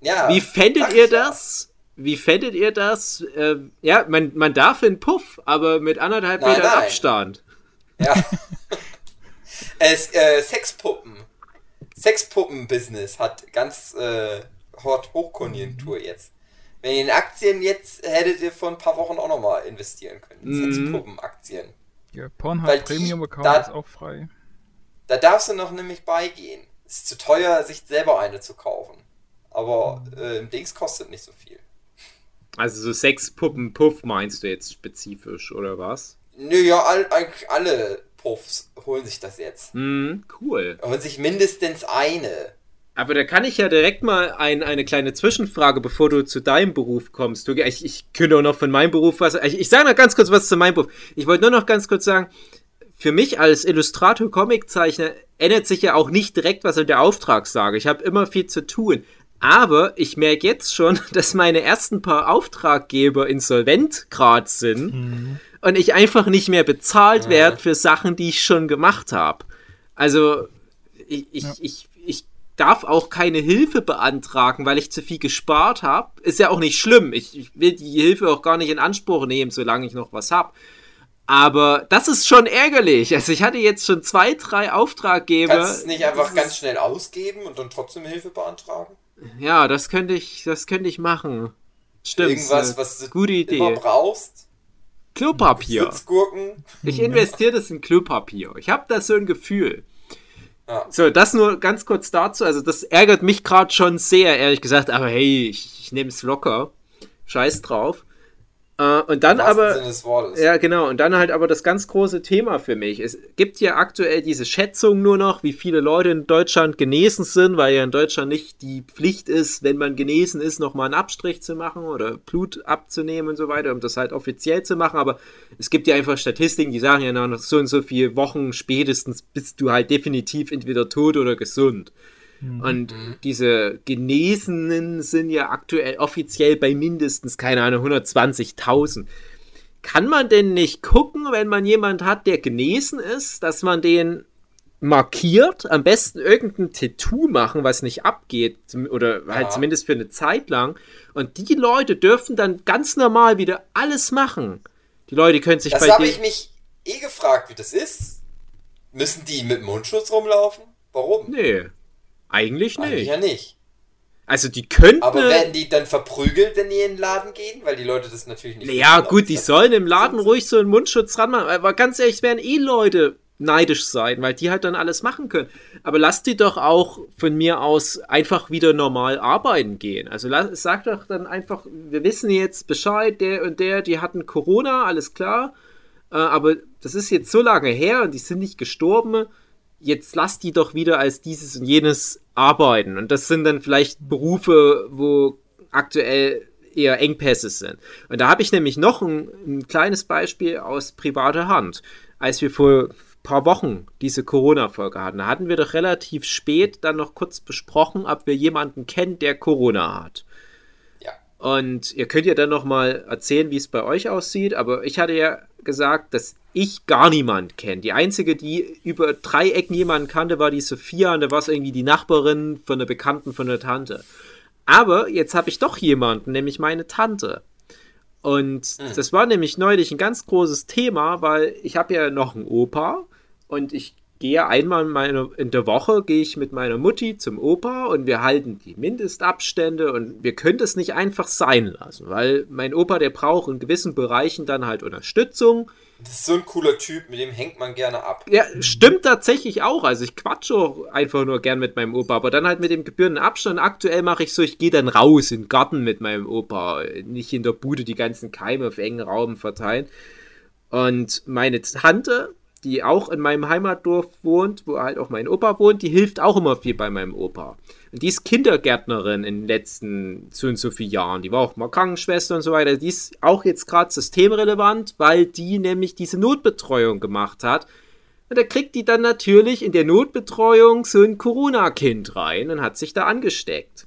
S2: Ja,
S4: Wie fändet ihr das? Wie fändet ihr das? Äh, ja, man, man darf in Puff, aber mit anderthalb
S2: Nein,
S4: Metern
S2: nein.
S4: Abstand.
S2: Ja. es, äh, Sexpuppen. Sexpuppen-Business hat ganz äh, hot Hochkonjunktur jetzt. Wenn ihr in Aktien jetzt hättet ihr vor ein paar Wochen auch nochmal investieren können.
S4: Mhm.
S2: Sexpuppen-Aktien.
S3: Ja,
S2: Weil
S3: Pornhub
S2: die-
S3: Premium Account
S2: da-
S3: ist auch frei.
S2: Da darfst du noch nämlich beigehen. Es ist zu teuer, sich selber eine zu kaufen. Aber äh, im Dings kostet nicht so viel.
S4: Also so Sexpuppen Puff meinst du jetzt spezifisch, oder was?
S2: Nö, ja, all, eigentlich alle Puffs holen sich das jetzt.
S4: Hm, cool.
S2: Holen sich mindestens eine.
S4: Aber da kann ich ja direkt mal ein, eine kleine Zwischenfrage, bevor du zu deinem Beruf kommst. Du, ich, ich könnte auch noch von meinem Beruf was. Ich, ich sage noch ganz kurz was zu meinem Beruf. Ich wollte nur noch ganz kurz sagen, für mich als Illustrator, Comiczeichner ändert sich ja auch nicht direkt was in der Auftragslage. Ich habe immer viel zu tun. Aber ich merke jetzt schon, dass meine ersten paar Auftraggeber insolvent gerade sind und ich einfach nicht mehr bezahlt werde für Sachen, die ich schon gemacht habe. Also ich, ich, ich, ich darf auch keine Hilfe beantragen, weil ich zu viel gespart habe. Ist ja auch nicht schlimm. Ich, ich will die Hilfe auch gar nicht in Anspruch nehmen, solange ich noch was habe. Aber das ist schon ärgerlich. Also ich hatte jetzt schon zwei, drei Auftraggeber.
S2: Kannst du es nicht einfach ganz schnell ausgeben und dann trotzdem Hilfe beantragen?
S4: Ja, das könnte ich, das könnte ich machen. Stimmt.
S2: Irgendwas,
S4: äh,
S2: was du
S4: gute
S2: immer
S4: Idee.
S2: brauchst?
S4: Klopapier.
S2: Sitzgurken?
S4: Ich investiere das in Klopapier. Ich habe da so ein Gefühl.
S2: Ja.
S4: So, das nur ganz kurz dazu. Also, das ärgert mich gerade schon sehr, ehrlich gesagt. Aber hey, ich, ich nehme es locker. Scheiß drauf. Äh, und dann aber. Ja, genau. Und dann halt aber das ganz große Thema für mich. Es gibt ja aktuell diese Schätzung nur noch, wie viele Leute in Deutschland genesen sind, weil ja in Deutschland nicht die Pflicht ist, wenn man genesen ist, nochmal einen Abstrich zu machen oder Blut abzunehmen und so weiter, um das halt offiziell zu machen. Aber es gibt ja einfach Statistiken, die sagen ja nach so und so viele Wochen spätestens bist du halt definitiv entweder tot oder gesund. Und diese Genesenen sind ja aktuell offiziell bei mindestens, keine Ahnung, 120.000. Kann man denn nicht gucken, wenn man jemand hat, der genesen ist, dass man den markiert, am besten irgendein Tattoo machen, was nicht abgeht, oder halt
S2: Ja.
S4: zumindest für eine Zeit lang. Und die Leute dürfen dann ganz normal wieder alles machen. Die Leute können sich
S2: Das
S4: bei
S2: habe
S4: dir-
S2: ich mich eh gefragt, wie das ist. Müssen die mit Mundschutz rumlaufen? Warum?
S4: Nee, eigentlich
S2: Eigentlich
S4: nicht.
S2: ja nicht.
S4: Also die könnten.
S2: Aber werden die dann verprügelt, wenn die in den Laden gehen? Weil die Leute das natürlich nicht
S4: Ja,
S2: wissen,
S4: gut, die sollen im Laden ruhig so einen Mundschutz dran machen. Aber ganz ehrlich, es werden eh Leute neidisch sein, weil die halt dann alles machen können. Aber lass die doch auch von mir aus einfach wieder normal arbeiten gehen. Also lass, sag doch dann einfach, wir wissen jetzt Bescheid, der und der, die hatten Corona, alles klar. Äh, aber das ist jetzt so lange her und die sind nicht gestorben. Jetzt lass die doch wieder als dieses und jenes arbeiten. Und das sind dann vielleicht Berufe, wo aktuell eher Engpässe sind. Und da habe ich nämlich noch ein, ein kleines Beispiel aus privater Hand. Als wir vor ein paar Wochen diese Corona-Folge hatten, da hatten wir doch relativ spät dann noch kurz besprochen, ob wir jemanden kennen, der Corona hat.
S2: Ja.
S4: Und ihr könnt ja dann noch mal erzählen, wie es bei euch aussieht. Aber ich hatte ja gesagt, dass ich gar niemand kenne. Die einzige, die über drei Ecken jemanden kannte, war die Sophia und da war es irgendwie die Nachbarin von der Bekannten von der Tante. Aber jetzt habe ich doch jemanden, nämlich meine Tante. Und das war nämlich neulich ein ganz großes Thema, weil ich habe ja noch einen Opa und ich gehe einmal in, meine, in der Woche gehe ich mit meiner Mutti zum Opa und wir halten die Mindestabstände und wir können das nicht einfach sein lassen, weil mein Opa, der braucht in gewissen Bereichen dann halt Unterstützung.
S2: Das ist so ein cooler Typ, mit dem hängt man gerne ab.
S4: Ja, stimmt tatsächlich auch. Also ich quatsche auch einfach nur gern mit meinem Opa, aber dann halt mit dem gebührenden Abstand. Aktuell mache ich so, ich gehe dann raus in den Garten mit meinem Opa, nicht in der Bude die ganzen Keime auf engen Raum verteilen. Und meine Tante, die auch in meinem Heimatdorf wohnt, wo halt auch mein Opa wohnt, die hilft auch immer viel bei meinem Opa. Und die ist Kindergärtnerin in den letzten so und so vielen Jahren. Die war auch mal Krankenschwester und so weiter. Die ist auch jetzt gerade systemrelevant, weil die nämlich diese Notbetreuung gemacht hat. Und da kriegt die dann natürlich in der Notbetreuung so ein Corona-Kind rein und hat sich da angesteckt.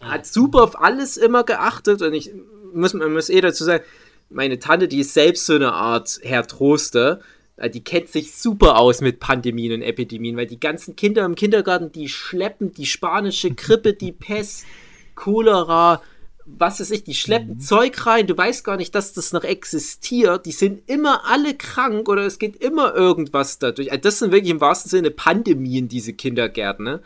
S4: Hat super auf alles immer geachtet und ich muss, man muss eh dazu sagen, meine Tante, die ist selbst so eine Art Herr Troster. Äh, Die kennt sich super aus mit Pandemien und Epidemien, weil die ganzen Kinder im Kindergarten, die schleppen die spanische Grippe, die Pest, Cholera, was weiß ich, die schleppen Zeug rein. Du weißt gar nicht, dass das noch existiert. Die sind immer alle krank oder es geht immer irgendwas dadurch. Also Das sind wirklich im wahrsten Sinne Pandemien, diese Kindergärten. Ne?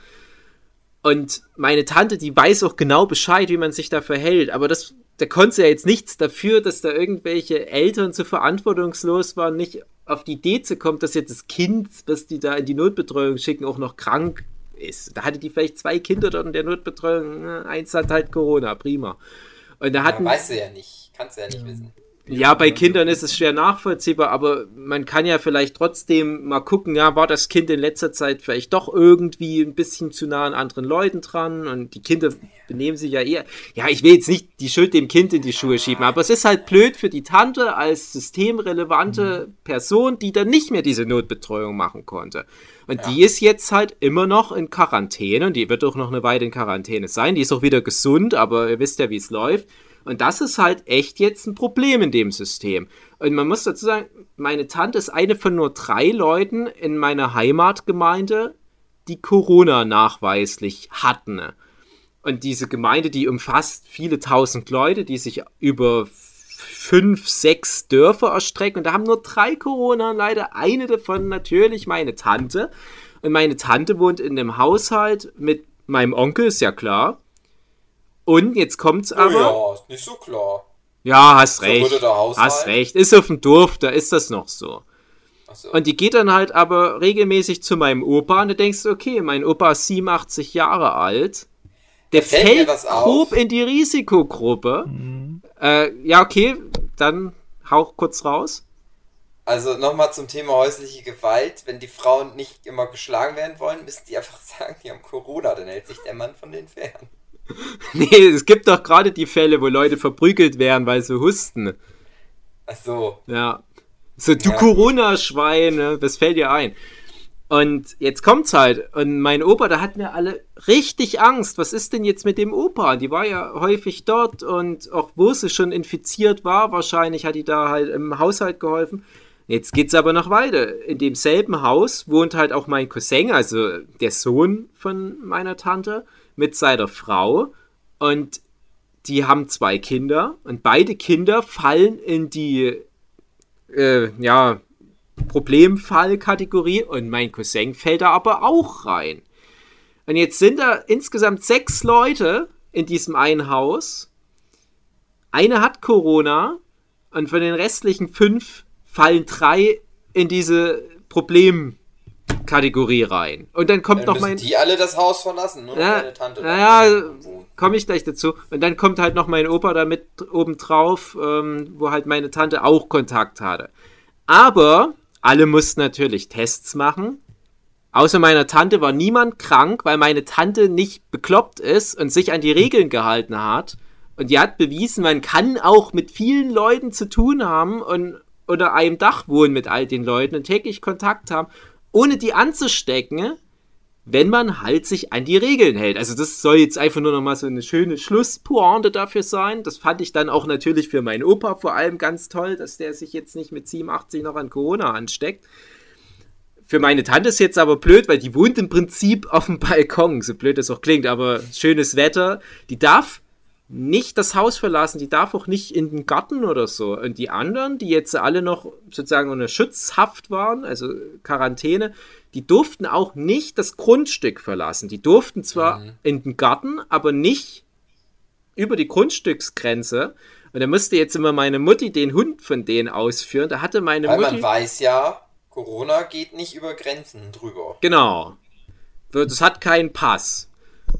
S4: Und meine Tante, die weiß auch genau Bescheid, wie man sich da verhält. Aber das, da konnte sie ja jetzt nichts dafür, dass da irgendwelche Eltern so verantwortungslos waren, nicht auf die Idee zu kommen, dass jetzt das Kind, was die da in die Notbetreuung schicken, auch noch krank ist. Da hatte die vielleicht zwei Kinder dort in der Notbetreuung. ne, Eins hat halt Corona, prima. Und da
S2: Ja,
S4: hatten,
S2: weißt du ja nicht. Kannst du ja nicht wissen.
S4: Ja, bei Kindern ist es schwer nachvollziehbar, aber man kann ja vielleicht trotzdem mal gucken, ja, war das Kind in letzter Zeit vielleicht doch irgendwie ein bisschen zu nah an anderen Leuten dran und die Kinder benehmen sich ja eher. Ja, ich will jetzt nicht die Schuld dem Kind in die Schuhe schieben, aber es ist halt blöd für die Tante als systemrelevante Person, die dann nicht mehr diese Notbetreuung machen konnte. Und die ist jetzt halt immer noch in Quarantäne und die wird auch noch eine Weile in Quarantäne sein. Die ist auch wieder gesund, aber ihr wisst ja, wie es läuft. Und das ist halt echt jetzt ein Problem in dem System. Und man muss dazu sagen, meine Tante ist eine von nur drei Leuten in meiner Heimatgemeinde, die Corona nachweislich hatten. Und diese Gemeinde, die umfasst viele tausend Leute, die sich über fünf, sechs Dörfer erstrecken. Und da haben nur drei Corona, leider eine davon natürlich meine Tante. Und meine Tante wohnt in einem Haushalt mit meinem Onkel, ist ja klar. Und jetzt kommt's aber.
S2: Oh ja, ist nicht so klar.
S4: Ja, hast
S2: So
S4: recht. Hast recht. Ist auf dem Dorf, da ist das noch so.
S2: Achso.
S4: Und die geht dann halt aber regelmäßig zu meinem Opa und du denkst, okay, mein Opa ist 87 Jahre alt. Der
S2: fällt
S4: fällt grob in die Risikogruppe.
S3: Mhm.
S4: Äh, ja, okay, dann hau kurz raus.
S2: Also nochmal zum Thema häusliche Gewalt. Wenn die Frauen nicht immer geschlagen werden wollen, müssen die einfach sagen, die haben Corona, dann hält sich der Mann von denen fern.
S4: Nee, es gibt doch gerade die Fälle, wo Leute verprügelt werden, weil sie husten.
S2: Achso.
S4: Ja. So, du
S2: Ja.
S4: Corona-Schwein, ne? was fällt dir ein? Und jetzt kommt's halt. Und mein Opa, da hatten wir alle richtig Angst. Was ist denn jetzt mit dem Opa? Die war ja häufig dort und auch wo sie schon infiziert war, wahrscheinlich hat die da halt im Haushalt geholfen. Jetzt geht's aber noch weiter. In demselben Haus wohnt halt auch mein Cousin, also der Sohn von meiner Tante, mit seiner Frau. Und die haben zwei Kinder. Und beide Kinder fallen in die äh, ja, Problemfallkategorie und mein Cousin fällt da aber auch rein. Und jetzt sind da insgesamt sechs Leute in diesem einen Haus. Eine hat Corona und von den restlichen fünf fallen drei in diese Problemkategorie rein. Und dann kommt
S2: Dann
S4: noch mein.
S2: die alle das Haus verlassen, nur noch
S4: Ja,
S2: deine Tante.
S4: naja, komme ich gleich dazu. Und dann kommt halt noch mein Opa da mit obendrauf, ähm, wo halt meine Tante auch Kontakt hatte. Aber alle mussten natürlich Tests machen. Außer meiner Tante war niemand krank, weil meine Tante nicht bekloppt ist und sich an die Regeln gehalten hat. Und die hat bewiesen, man kann auch mit vielen Leuten zu tun haben und unter einem Dach wohnen mit all den Leuten und täglich Kontakt haben, ohne die anzustecken wenn man halt sich an die Regeln hält. Also das soll jetzt einfach nur noch mal so eine schöne Schlusspointe dafür sein. Das fand ich dann auch natürlich für meinen Opa vor allem ganz toll, dass der sich jetzt nicht mit 87 noch an Corona ansteckt. Für meine Tante ist jetzt aber blöd, weil die wohnt im Prinzip auf dem Balkon, so blöd das auch klingt, aber schönes Wetter. Die darf nicht das Haus verlassen, die darf auch nicht in den Garten oder so. Und die anderen, die jetzt alle noch sozusagen unter Schutzhaft waren, also Quarantäne, die durften auch nicht das Grundstück verlassen. Die durften zwar in den Garten, aber nicht über die Grundstücksgrenze. Und da musste jetzt immer meine Mutti den Hund von denen ausführen. Da hatte meine
S2: Weil
S4: Mutti.
S2: man weiß ja, Corona geht nicht über Grenzen drüber.
S4: Genau. Das hat keinen Pass.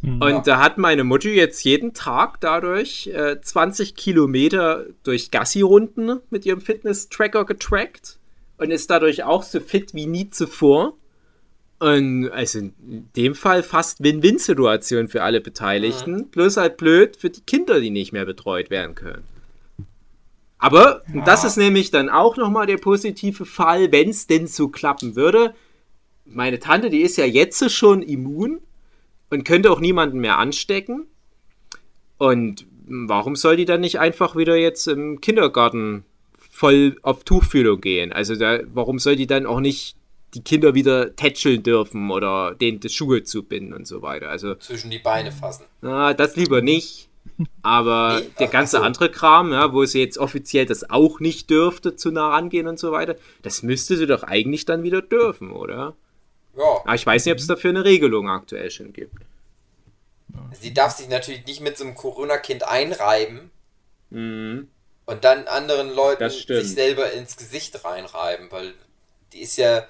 S4: Und ja. da hat meine Mutter jetzt jeden Tag dadurch äh, 20 Kilometer durch Gassi-Runden mit ihrem Fitness-Tracker getrackt und ist dadurch auch so fit wie nie zuvor. Und also in dem Fall fast Win-Win-Situation für alle Beteiligten. Mhm. Bloß halt blöd für die Kinder, die nicht mehr betreut werden können. Aber ja. das ist nämlich dann auch nochmal der positive Fall, wenn es denn so klappen würde. Meine Tante, die ist ja jetzt schon immun und könnte auch niemanden mehr anstecken. Und warum soll die dann nicht einfach wieder jetzt im Kindergarten voll auf Tuchfühlung gehen? Also da, warum soll die dann auch nicht die Kinder wieder tätscheln dürfen oder denen die Schuhe zubinden und so weiter? Also
S2: zwischen die Beine fassen.
S4: Na, das lieber nicht. Aber nee, der ganze also, andere Kram, ja, wo sie jetzt offiziell das auch nicht dürfte, zu nah rangehen und so weiter, das müsste sie doch eigentlich dann wieder dürfen, oder? Ja. Aber ich weiß nicht, ob es dafür eine Regelung aktuell schon gibt.
S2: Sie darf sich natürlich nicht mit so einem Corona-Kind einreiben mhm. und dann anderen Leuten sich selber ins Gesicht reinreiben, weil die ist ja,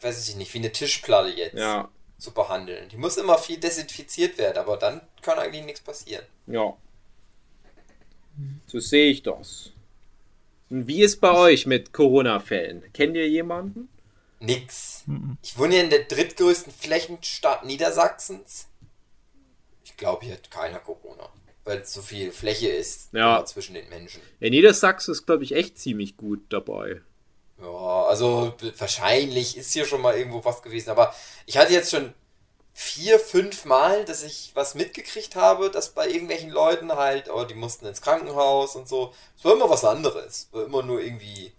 S2: weiß ich nicht, wie eine Tischplatte jetzt ja. zu behandeln. Die muss immer viel desinfiziert werden, aber dann kann eigentlich nichts passieren.
S4: Ja. So sehe ich das. Und wie ist bei euch mit Corona-Fällen? Kennt ihr jemanden?
S2: Nix. Mhm. Ich wohne ja in der drittgrößten Flächenstadt Niedersachsens. Ich glaube, hier hat keiner Corona. Weil so viel Fläche ist
S4: ja.
S2: zwischen den Menschen.
S4: Ja, Niedersachsen ist, glaube ich, echt ziemlich gut dabei.
S2: Ja, also wahrscheinlich ist hier schon mal irgendwo was gewesen. Aber ich hatte jetzt schon vier, fünf Mal, dass ich was mitgekriegt habe, dass bei irgendwelchen Leuten halt, oh, die mussten ins Krankenhaus und so. Es war immer was anderes. War immer nur irgendwie,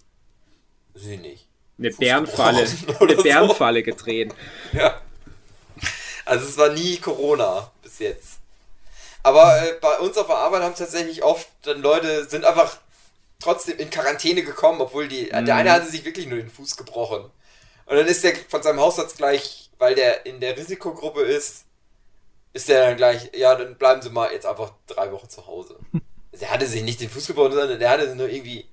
S2: nicht
S4: eine Bärenfalle, eine Bärenfalle so. gedreht.
S2: Ja. Also es war nie Corona bis jetzt. Aber äh, bei uns auf der Arbeit haben tatsächlich oft dann Leute sind einfach trotzdem in Quarantäne gekommen, obwohl die mhm. der eine hatte sich wirklich nur den Fuß gebrochen. Und dann ist der von seinem Hausarzt gleich, weil der in der Risikogruppe ist, ist der dann gleich, ja, dann bleiben Sie mal jetzt einfach drei Wochen zu Hause. Der hatte sich nicht den Fuß gebrochen, sondern der hatte nur irgendwie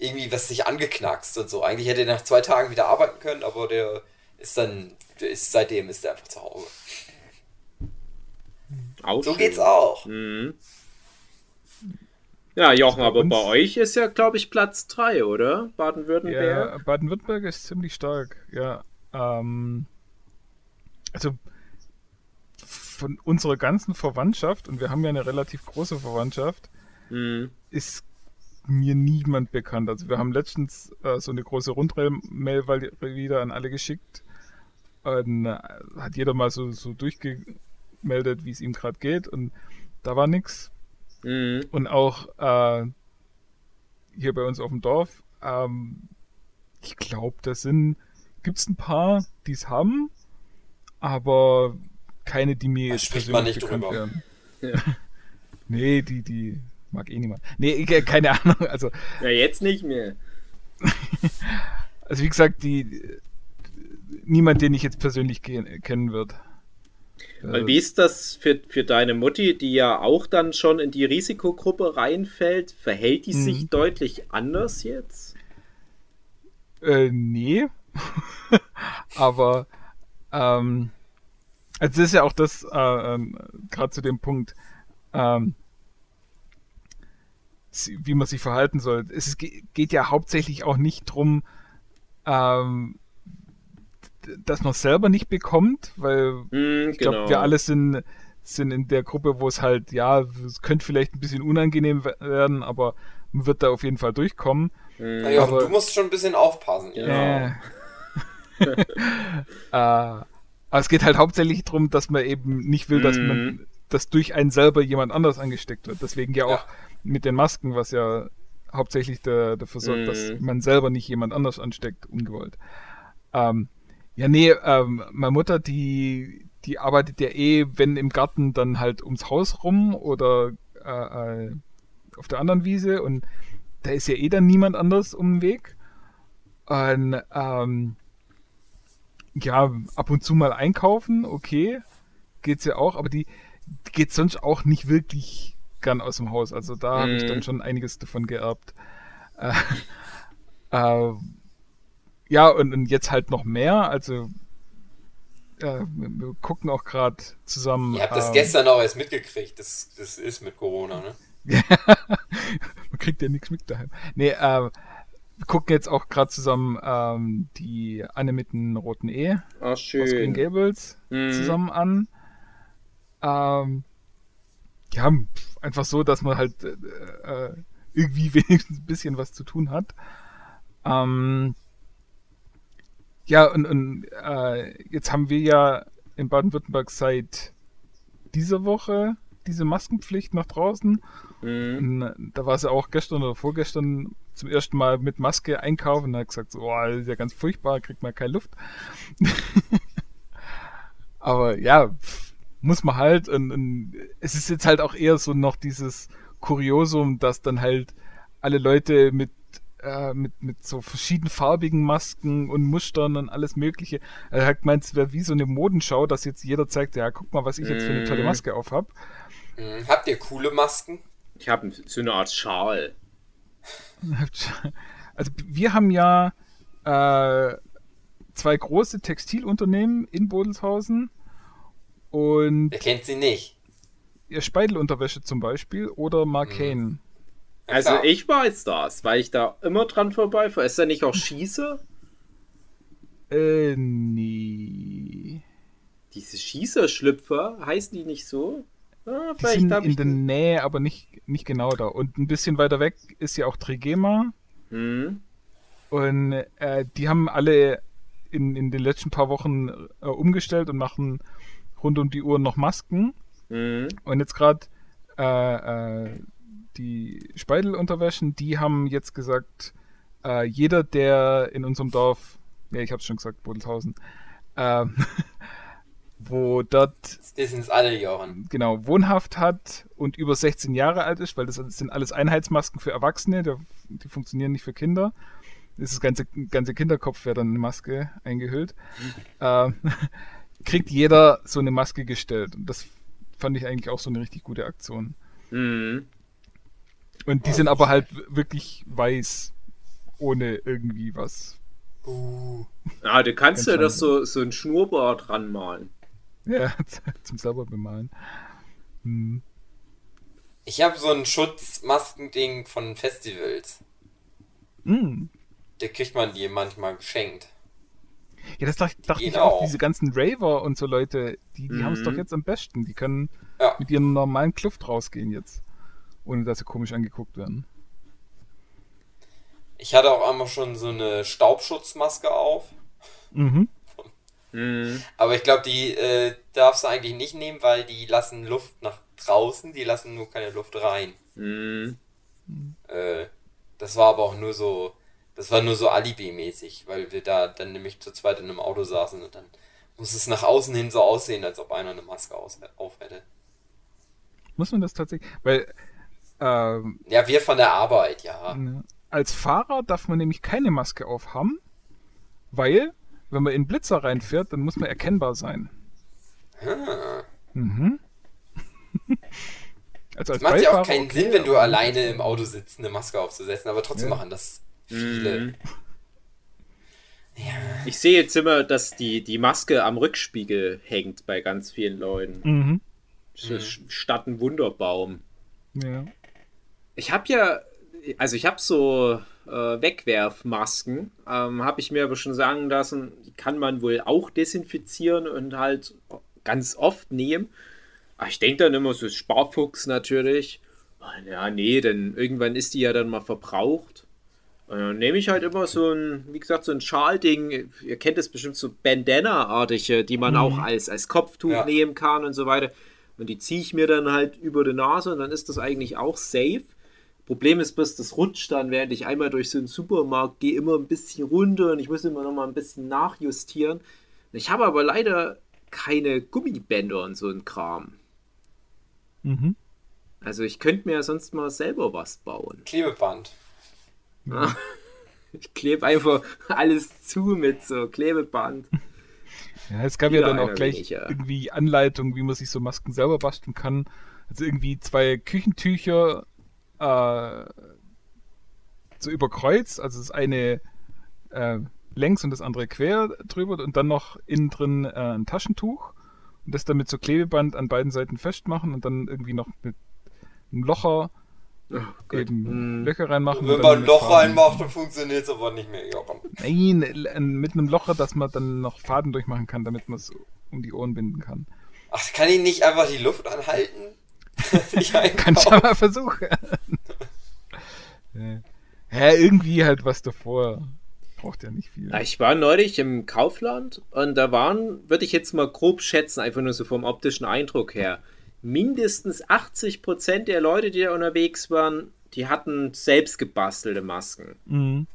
S2: irgendwie was sich angeknackst und so. Eigentlich hätte er nach zwei Tagen wieder arbeiten können, aber der ist dann, der ist, seitdem ist er einfach zu Hause. Auch so schön. geht's auch. Mhm.
S4: Ja, Jochen, aber bei euch ist ja, glaube ich, Platz 3, oder? Baden-Württemberg?
S3: Ja, Baden-Württemberg ist ziemlich stark, ja. Ähm, also von unserer ganzen Verwandtschaft, und wir haben ja eine relativ große Verwandtschaft, mhm. ist mir niemand bekannt. Also wir haben letztens äh, so eine große Rundmail wieder an alle geschickt. Und äh, hat jeder mal so, so durchgemeldet, wie es ihm gerade geht. Und da war nichts. Mhm. Und auch äh, hier bei uns auf dem Dorf, ähm, ich glaube, das sind, gibt es ein paar, die es haben, aber keine, die mir
S2: jetzt persönlich bekannt drüber. werden.
S3: Ja. nee, die, die Mag eh niemand. Nee, keine Ahnung. Also,
S4: ja, jetzt nicht mehr.
S3: also wie gesagt, die niemand, den ich jetzt persönlich kennen wird.
S4: Und wie ist das für, für deine Mutti, die ja auch dann schon in die Risikogruppe reinfällt? Verhält die sich mhm. deutlich anders jetzt?
S3: Äh, nee. Aber ähm, also das ist ja auch das, äh, ähm, gerade zu dem Punkt, ähm, wie man sich verhalten soll. Es geht ja hauptsächlich auch nicht darum, ähm, dass man es selber nicht bekommt, weil mm, ich glaube, genau. wir alle sind, sind in der Gruppe, wo es halt, ja, es könnte vielleicht ein bisschen unangenehm werden, aber man wird da auf jeden Fall durchkommen.
S2: Mm. Ja, aber, du musst schon ein bisschen aufpassen.
S3: Genau. Äh, äh, aber es geht halt hauptsächlich darum, dass man eben nicht will, dass mm. man dass durch einen selber jemand anders angesteckt wird. Deswegen ja auch ja mit den Masken, was ja hauptsächlich der, dafür sorgt, mm. dass mhm. man selber nicht jemand anders ansteckt, ungewollt. Ähm, ja, nee, ähm, meine Mutter, die, die arbeitet ja eh, wenn im Garten, dann halt ums Haus rum oder äh, äh, auf der anderen Wiese und da ist ja eh dann niemand anders um den Weg. Und ähm, ja, ab und zu mal einkaufen, okay, geht's ja auch, aber die, die geht sonst auch nicht wirklich gern aus dem Haus. Also da mhm. habe ich dann mhm. schon einiges davon geerbt. Äh, äh, ja, und, und, jetzt halt noch mehr. Also äh, wir gucken auch gerade zusammen.
S2: Ihr habt das
S3: ähm,
S2: gestern auch erst mitgekriegt. Das, das ist mit Corona, ne?
S3: Man kriegt ja nichts mit daheim. Nee, äh, wir gucken jetzt auch gerade zusammen ähm, die Anne mit dem roten E
S4: Ach,
S3: aus Green. Gables
S4: Mhm.
S3: zusammen an. Ähm, ja, einfach so, dass man halt äh, äh, irgendwie wenigstens ein bisschen was zu tun hat. Ähm, ja, und, und äh, jetzt haben wir ja in Baden-Württemberg seit dieser Woche diese Maskenpflicht nach draußen.
S4: Mhm.
S3: Und da war sie auch gestern oder vorgestern zum ersten Mal mit Maske einkaufen und hat gesagt, so, oh, das ist ja ganz furchtbar, kriegt man keine Luft. Aber ja, pff, muss man halt. Und, und es ist jetzt halt auch eher so noch dieses Kuriosum, dass dann halt alle Leute mit, äh, mit, mit so verschiedenfarbigen Masken und Mustern und alles Mögliche. Er hat gemeint, es wäre wie so eine Modenschau, dass jetzt jeder zeigt, ja, guck mal, was ich jetzt für eine tolle
S4: Mhm.
S3: Maske auf hab.
S2: Mhm. Habt ihr coole Masken?
S4: Ich habe so eine Art Schal.
S3: Also wir haben ja äh, zwei große Textilunternehmen in Bodelshausen und
S2: Wer kennt sie nicht?
S3: ihr Speidelunterwäsche zum Beispiel oder Marcane.
S2: Ja,
S4: Also
S2: klar.
S4: ich weiß das, weil ich da immer dran vorbeifahre. Ist da nicht auch Schießer?
S3: Äh, nee.
S4: Diese Schießerschlüpfer, heißen die nicht so? Ah,
S3: Die sind in
S4: ich.
S3: der Nähe, aber nicht, nicht genau da. Und ein bisschen weiter weg ist ja auch Trigema.
S4: Hm.
S3: Und äh, die haben alle in, in den letzten paar Wochen äh, umgestellt und machen rund um die Uhr noch Masken.
S4: Hm.
S3: Und jetzt gerade äh, äh, die Speidelunterwäschen, die haben jetzt gesagt, äh, jeder, der in unserem Dorf, ja, ich hab's schon gesagt, Bodelshausen, äh, wo dort
S2: Das sind alle, Jochen.
S3: genau wohnhaft hat und über 16 Jahre alt ist, weil das sind alles Einheitsmasken für Erwachsene, der, die funktionieren nicht für Kinder. Das ist ganze, ganze Kinderkopf wäre dann eine Maske eingehüllt. Ähm, kriegt jeder so eine Maske gestellt. Und das fand ich eigentlich auch so eine richtig gute Aktion.
S4: Hm.
S3: Und die sind aber halt wirklich weiß, ohne irgendwie was.
S2: Uh.
S4: Ah, du kannst ja das so, so ein Schnurrbart ranmalen.
S3: Ja, zum selber bemalen. Hm.
S2: Ich habe so ein Schutzmaskending von Festivals.
S3: Hm.
S2: Der kriegt man dir manchmal geschenkt.
S3: Ja, das dacht, dachte ich
S2: Genau.
S3: auch. Diese ganzen Raver und so Leute, die, die
S4: Mhm.
S3: haben es doch jetzt am besten. Die können
S2: Ja.
S3: mit ihrem normalen Kluft rausgehen jetzt. Ohne dass sie komisch angeguckt werden.
S2: Ich hatte auch einmal schon so eine Staubschutzmaske auf.
S3: Mhm.
S4: Hm.
S2: Aber ich glaube, die äh, darfst du eigentlich nicht nehmen, weil die lassen Luft nach draußen, die lassen nur keine Luft rein.
S4: Hm.
S2: Äh, das war aber auch nur so, das war nur so Alibi-mäßig, weil wir da dann nämlich zu zweit in einem Auto saßen und dann muss es nach außen hin so aussehen, als ob einer eine Maske auf hätte.
S3: Muss man das tatsächlich. Weil ähm,
S2: Ja, wir von der Arbeit, ja.
S3: ne, als Fahrer darf man nämlich keine Maske aufhaben, weil, wenn man in Blitzer reinfährt, dann muss man erkennbar sein.
S2: Ah.
S3: Mhm. also als
S2: Es macht ja auch
S3: Beifahrer
S2: keinen
S3: okay,
S2: Sinn, wenn du alleine im Auto sitzt, eine Maske aufzusetzen, aber trotzdem
S3: Ja.
S2: machen das viele.
S4: Hm. Ich sehe jetzt immer, dass die, die Maske am Rückspiegel hängt bei ganz vielen Leuten.
S3: Mhm.
S4: So Statt ein Wunderbaum.
S3: Ja.
S4: Ich habe ja, also ich habe so äh, Wegwerfmasken, ähm, habe ich mir aber schon sagen lassen, die kann man wohl auch desinfizieren und halt ganz oft nehmen. Aber ich denke dann immer so, Sparfuchs natürlich. Und Ja, nee, denn irgendwann ist die ja dann mal verbraucht. Dann nehme ich halt immer so ein, wie gesagt, so ein Schalding. Ihr kennt es bestimmt so Bandana-artige, die man auch als, als Kopftuch
S2: Ja.
S4: nehmen kann und so weiter. Und die ziehe ich mir dann halt über die Nase und dann ist das eigentlich auch safe. Problem ist bloß, das rutscht dann, während ich einmal durch so einen Supermarkt gehe, immer ein bisschen runter und ich muss immer noch mal ein bisschen nachjustieren. Ich habe aber leider keine Gummibänder und so ein Kram.
S3: Mhm.
S4: Also ich könnte mir ja sonst mal selber was bauen.
S2: Klebeband.
S4: Ich klebe einfach alles zu mit so Klebeband.
S3: Ja, es gab
S4: Wieder
S3: ja dann auch gleich
S4: weniger.
S3: irgendwie Anleitungen, wie man sich so Masken selber basteln kann. Also irgendwie zwei Küchentücher äh, so überkreuzt. Also das eine äh, längs und das andere quer drüber und dann noch innen drin äh, ein Taschentuch und das dann mit so Klebeband an beiden Seiten festmachen und dann irgendwie noch mit einem Locher
S4: Oh
S3: eben
S4: Hm.
S3: Löcher reinmachen.
S2: Wenn man ein Loch
S3: Faden-
S2: reinmacht, dann funktioniert es aber nicht mehr, Jochen.
S3: Nein, mit einem Locher, dass man dann noch Faden durchmachen kann, damit man es um die Ohren binden kann.
S2: Ach, kann ich nicht einfach die Luft anhalten? ich
S3: Kannst du ja mal versuchen. ja. ja, irgendwie halt was davor. Braucht ja nicht viel.
S4: Ich war neulich im Kaufland und da waren, würde ich jetzt mal grob schätzen, einfach nur so vom optischen Eindruck her, mindestens 80% der Leute, die da unterwegs waren, die hatten selbst gebastelte Masken.
S3: Mhm.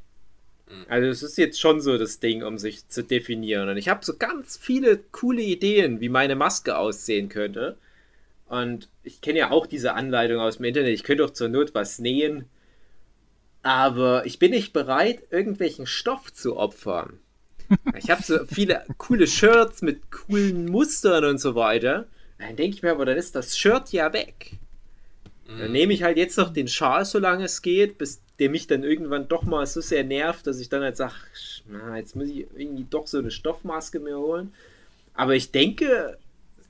S4: Also es ist jetzt schon so das Ding, um sich zu definieren. Und ich habe so ganz viele coole Ideen, wie meine Maske aussehen könnte. Und ich kenne ja auch diese Anleitung aus dem Internet. Ich könnte auch zur Not was nähen. Aber ich bin nicht bereit, irgendwelchen Stoff zu opfern. Ich habe so viele coole Shirts mit coolen Mustern und so weiter. Dann denke ich mir aber, dann ist das Shirt ja weg. Dann nehme ich halt jetzt noch den Schal, solange es geht, bis der mich dann irgendwann doch mal so sehr nervt, dass ich dann halt sage, na, jetzt muss ich irgendwie doch so eine Stoffmaske mir holen. Aber ich denke,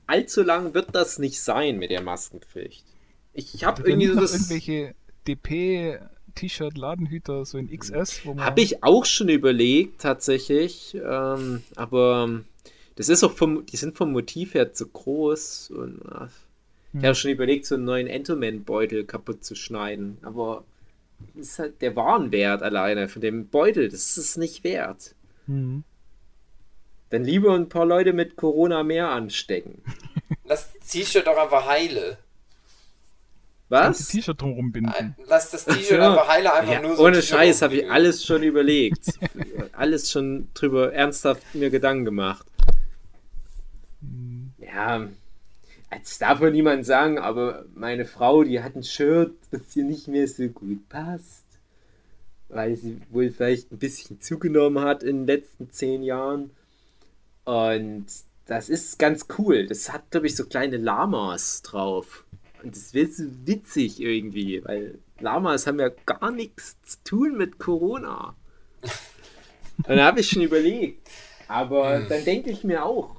S4: allzu lang wird das nicht sein mit der Maskenpflicht. Ich habe
S3: er
S4: irgendwie so das.
S3: irgendwelche DP-T-Shirt-Ladenhüter, so in XS, wo man.
S4: Habe ich auch schon überlegt, tatsächlich. Ähm, aber das ist auch vom, die sind vom Motiv her zu groß. Und äh, ich habe schon überlegt, so einen neuen Entoman-Beutel kaputt zu schneiden. Aber das ist halt der Warenwert alleine von dem Beutel. Das ist es nicht wert.
S3: Mhm.
S4: Dann lieber ein paar Leute mit Corona mehr anstecken.
S2: Lass das T-Shirt doch einfach heile.
S3: Das
S4: Was?
S3: T-Shirt drumrum binden.
S2: Lass das T-Shirt
S4: Ja.
S2: einfach heile, einfach
S4: Ja,
S2: nur so.
S4: ohne Scheiß habe ich alles schon überlegt. alles schon drüber ernsthaft mir Gedanken gemacht. Ja, als darf man niemand sagen, aber meine Frau, die hat ein Shirt, das ihr nicht mehr so gut passt. Weil sie wohl vielleicht ein bisschen zugenommen hat in den letzten zehn Jahren. Und das ist ganz cool. Das hat, glaube ich, so kleine Lamas drauf. Und das wird so witzig irgendwie, weil Lamas haben ja gar nichts zu tun mit Corona. Und da habe ich schon überlegt. Aber dann denke ich mir auch,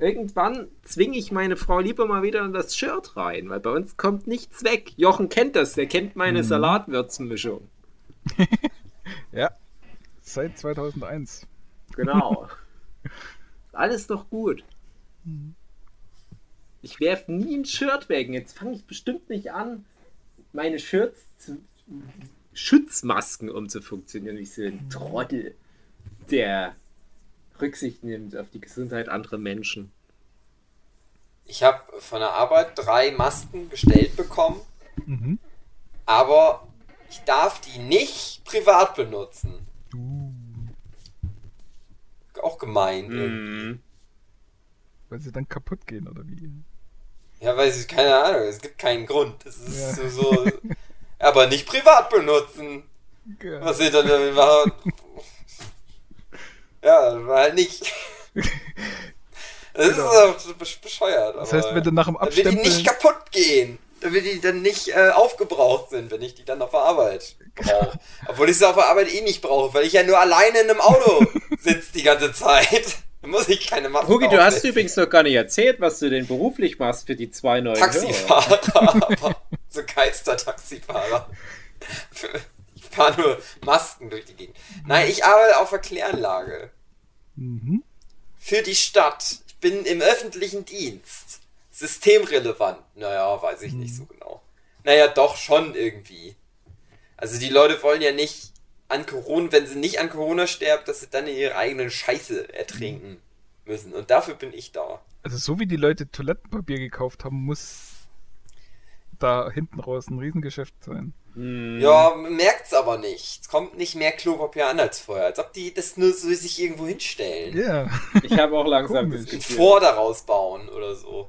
S4: irgendwann zwinge ich meine Frau lieber mal wieder in das Shirt rein, weil bei uns kommt nichts weg. Jochen kennt das, der kennt meine Salatwürzenmischung.
S3: Ja. Seit 2001.
S4: Genau. Alles doch gut. Ich werfe nie ein Shirt weg. Jetzt fange ich bestimmt nicht an, meine Shirts zu Schutzmasken umzufunktionieren. Ich so ein Trottel, der Rücksicht nimmt auf die Gesundheit anderer Menschen.
S2: Ich habe von der Arbeit drei Masken bestellt bekommen,
S3: Mhm.
S2: aber ich darf die nicht privat benutzen.
S3: Uh,
S2: Auch gemein.
S4: Hm.
S2: irgendwie.
S3: weil sie dann kaputt gehen, oder wie?
S2: Ja, weiß ich, keine Ahnung, es gibt keinen Grund. Es ist
S3: Ja.
S2: so, so. aber nicht privat benutzen.
S3: Ja.
S2: Was sie dann damit machen. Ja, war halt nicht. Das ist auch bescheuert.
S3: Das
S2: aber
S3: heißt, wenn du nach dem
S2: Dann will die
S3: Abstempeln...
S2: nicht kaputt gehen. Damit die dann nicht äh, aufgebraucht sind, wenn ich die dann auf der Arbeit brauche. Obwohl ich sie auf der Arbeit eh nicht brauche, weil ich ja nur alleine in einem Auto sitze die ganze Zeit. Dann muss ich keine Maske
S4: Hugi, du hast übrigens noch gar nicht erzählt, was du denn beruflich machst für die zwei neuen.
S2: Taxifahrer. aber so Geister-Taxifahrer. Ich fahre nur Masken durch die Gegend. Nein, ich arbeite auf der Kläranlage.
S3: Mhm.
S2: Für die Stadt. Ich bin im öffentlichen Dienst. Systemrelevant. Naja, weiß ich nicht so genau. Naja, doch schon irgendwie. Also die Leute wollen ja nicht an Corona, wenn sie nicht an Corona sterben, dass sie dann in ihre eigenen Scheiße ertrinken müssen. Und dafür bin ich da.
S3: Also so wie die Leute Toilettenpapier gekauft haben, muss da hinten raus ein Riesengeschäft sein.
S4: Hm.
S2: Ja, man merkt's aber nicht. Es kommt nicht mehr Klopapier an als vorher. Als ob die das nur so sich irgendwo hinstellen.
S3: Ja.
S4: Ich habe auch langsam das
S2: Ein
S4: Gefühl.
S2: Vor daraus bauen oder so.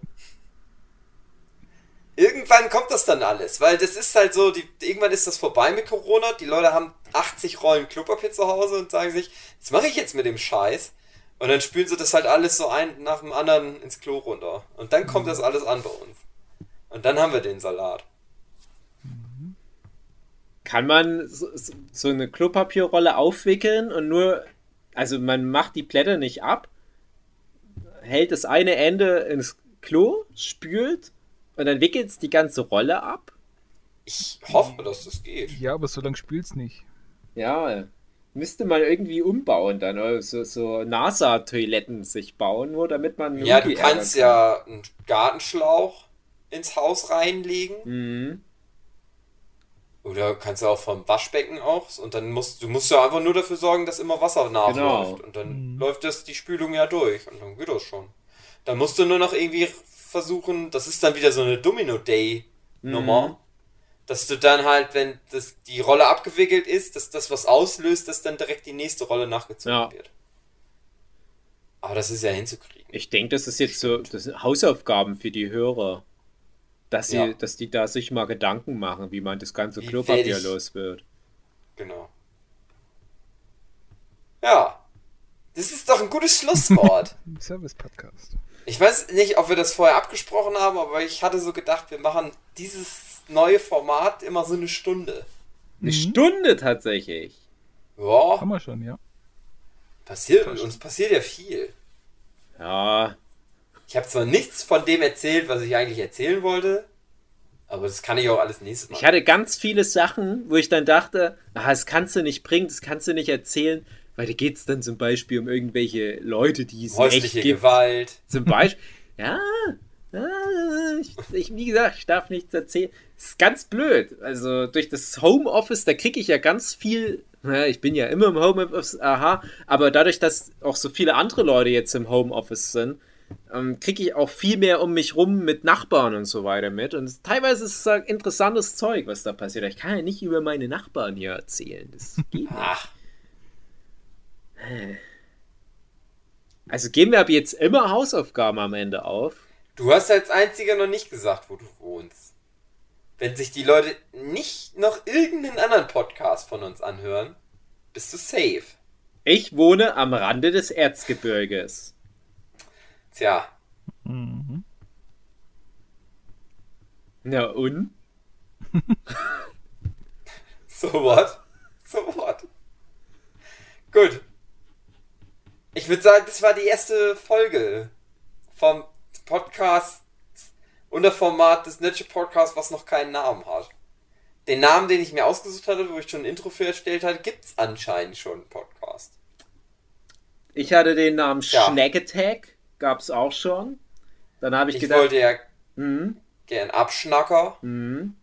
S2: Irgendwann kommt das dann alles, weil das ist halt so, die, irgendwann ist das vorbei mit Corona. Die Leute haben 80 Rollen Klopapier zu Hause und sagen sich, was mache ich jetzt mit dem Scheiß? Und dann spülen sie das halt alles so ein nach dem anderen ins Klo runter. Und dann kommt das alles an bei uns. Und dann haben wir den Salat.
S4: Kann man so, so- eine Klopapierrolle aufwickeln und nur also man macht die Blätter nicht ab, hält das eine Ende ins Klo, spült und dann wickelt es die ganze Rolle ab.
S2: Ich hoffe, dass das geht.
S3: Ja, aber so lange spült's nicht.
S4: Ja, müsste man irgendwie umbauen dann, oder so, so NASA-Toiletten sich bauen, nur damit man.
S2: Ja, du kannst
S4: ärgern
S2: ja einen Gartenschlauch ins Haus reinlegen.
S4: kann. Mhm.
S2: Oder kannst du auch vom Waschbecken auch. Und dann musst du musst ja einfach nur dafür sorgen, dass immer Wasser nachläuft.
S4: Genau.
S2: Und dann
S3: Mhm.
S2: läuft das die Spülung ja durch. Und dann geht das schon. Dann musst du nur noch irgendwie versuchen, das ist dann wieder so eine Domino-Day-Nummer.
S4: Mhm.
S2: Dass du dann halt, wenn das, die Rolle abgewickelt ist, dass das was auslöst, dass dann direkt die nächste Rolle nachgezogen
S4: Ja.
S2: wird. Aber das ist ja hinzukriegen.
S4: Ich denke, das ist jetzt so das sind Hausaufgaben für die Hörer. Dass, sie,
S2: Ja.
S4: dass die da sich mal Gedanken machen, wie man das ganze
S2: Wie
S4: Klopapier
S2: ich-
S4: los wird.
S2: Genau. Ja. Das ist doch ein gutes Schlusswort.
S3: Service-Podcast.
S2: Ich weiß nicht, ob wir das vorher abgesprochen haben, aber ich hatte so gedacht, wir machen dieses neue Format immer so eine Stunde.
S4: Eine
S3: Mhm.
S4: Stunde tatsächlich.
S2: Ja,
S3: Haben wir schon, ja.
S2: passiert, uns passiert ja viel.
S4: Ja,
S2: Ich habe zwar nichts von dem erzählt, was ich eigentlich erzählen wollte, aber das kann ich auch alles nächstes Mal.
S4: ich hatte ganz viele Sachen, wo ich dann dachte, ah, das kannst du nicht bringen, das kannst du nicht erzählen, weil da geht es dann zum Beispiel um irgendwelche Leute, die es echt
S2: Häusliche
S4: gibt.
S2: Gewalt.
S4: Zum Beispiel, ja, ich, ich, wie gesagt, ich darf nichts erzählen. Das ist ganz blöd. Also durch das Homeoffice, da kriege ich ja ganz viel. Ja, ich bin ja immer im Homeoffice, aha, aber dadurch, dass auch so viele andere Leute jetzt im Homeoffice sind, ähm, kriege ich auch viel mehr um mich rum mit Nachbarn und so weiter mit. Und teilweise ist es halt interessantes Zeug, was da passiert. Ich kann ja nicht über meine Nachbarn hier erzählen. Das geht nicht.
S2: Ach,
S4: Also geben wir ab jetzt immer Hausaufgaben am Ende auf.
S2: du hast als einziger noch nicht gesagt, wo du wohnst. Wenn sich die Leute nicht noch irgendeinen anderen Podcast von uns anhören, bist du safe.
S4: Ich wohne am Rande des Erzgebirges.
S2: Tja,
S3: Mhm.
S4: Na und?
S2: so what? So what? Gut. Ich würde sagen, das war die erste Folge vom Podcast unter Format des Netsche Podcasts, was noch keinen Namen hat. Den Namen, den ich mir ausgesucht hatte, wo ich schon ein Intro für erstellt hatte, gibt's anscheinend schon einen Podcast.
S4: Ich hatte den Namen
S2: Ja.
S4: Snack Attack, gab's auch schon. Dann habe ich,
S2: Ich
S4: gedacht,
S2: wollte ja
S4: hm,
S2: gern Abschnacker.
S4: hm,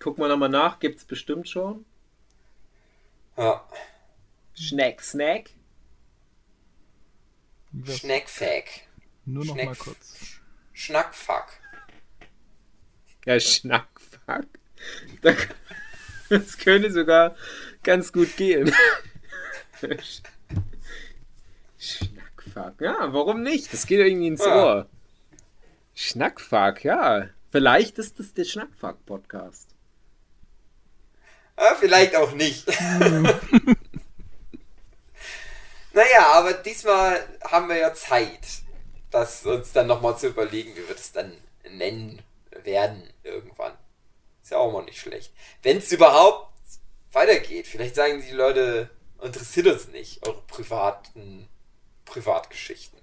S4: gucken wir nochmal nach, gibt's bestimmt schon.
S2: Ja.
S4: Snack Snack.
S2: Schneckfack.
S3: Nur noch
S2: Schneck-
S3: mal kurz.
S2: Schnackfuck.
S4: Ja, Schnackfuck. Da- Das könnte sogar ganz gut gehen. Schnackfuck. Ja, warum nicht? Das geht irgendwie ins
S2: Ja.
S4: Ohr. Schnackfuck, ja. Vielleicht ist das der Schnackfuck-Podcast.
S2: Ah, vielleicht auch nicht. naja, aber diesmal haben wir ja Zeit, das uns dann nochmal zu überlegen, wie wir das dann nennen werden irgendwann. Ist ja auch mal nicht schlecht. Wenn es überhaupt weitergeht, vielleicht sagen die Leute, interessiert uns nicht, eure privaten Privatgeschichten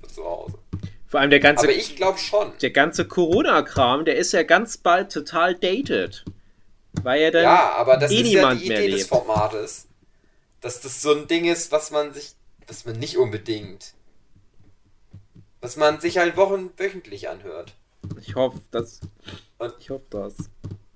S2: von zu Hause.
S4: Vor allem der ganze,
S2: Aber ich glaube schon.
S4: der ganze Corona-Kram, der ist ja ganz bald total dated. Weil ja dann
S2: Ja, aber das
S4: eh
S2: ist ja die Idee des. Formates. Dass das so ein Ding ist, was man sich, was man nicht unbedingt, was man sich halt wochen, wöchentlich anhört.
S4: Ich hoffe, das.
S2: Und-
S4: Ich hoffe das.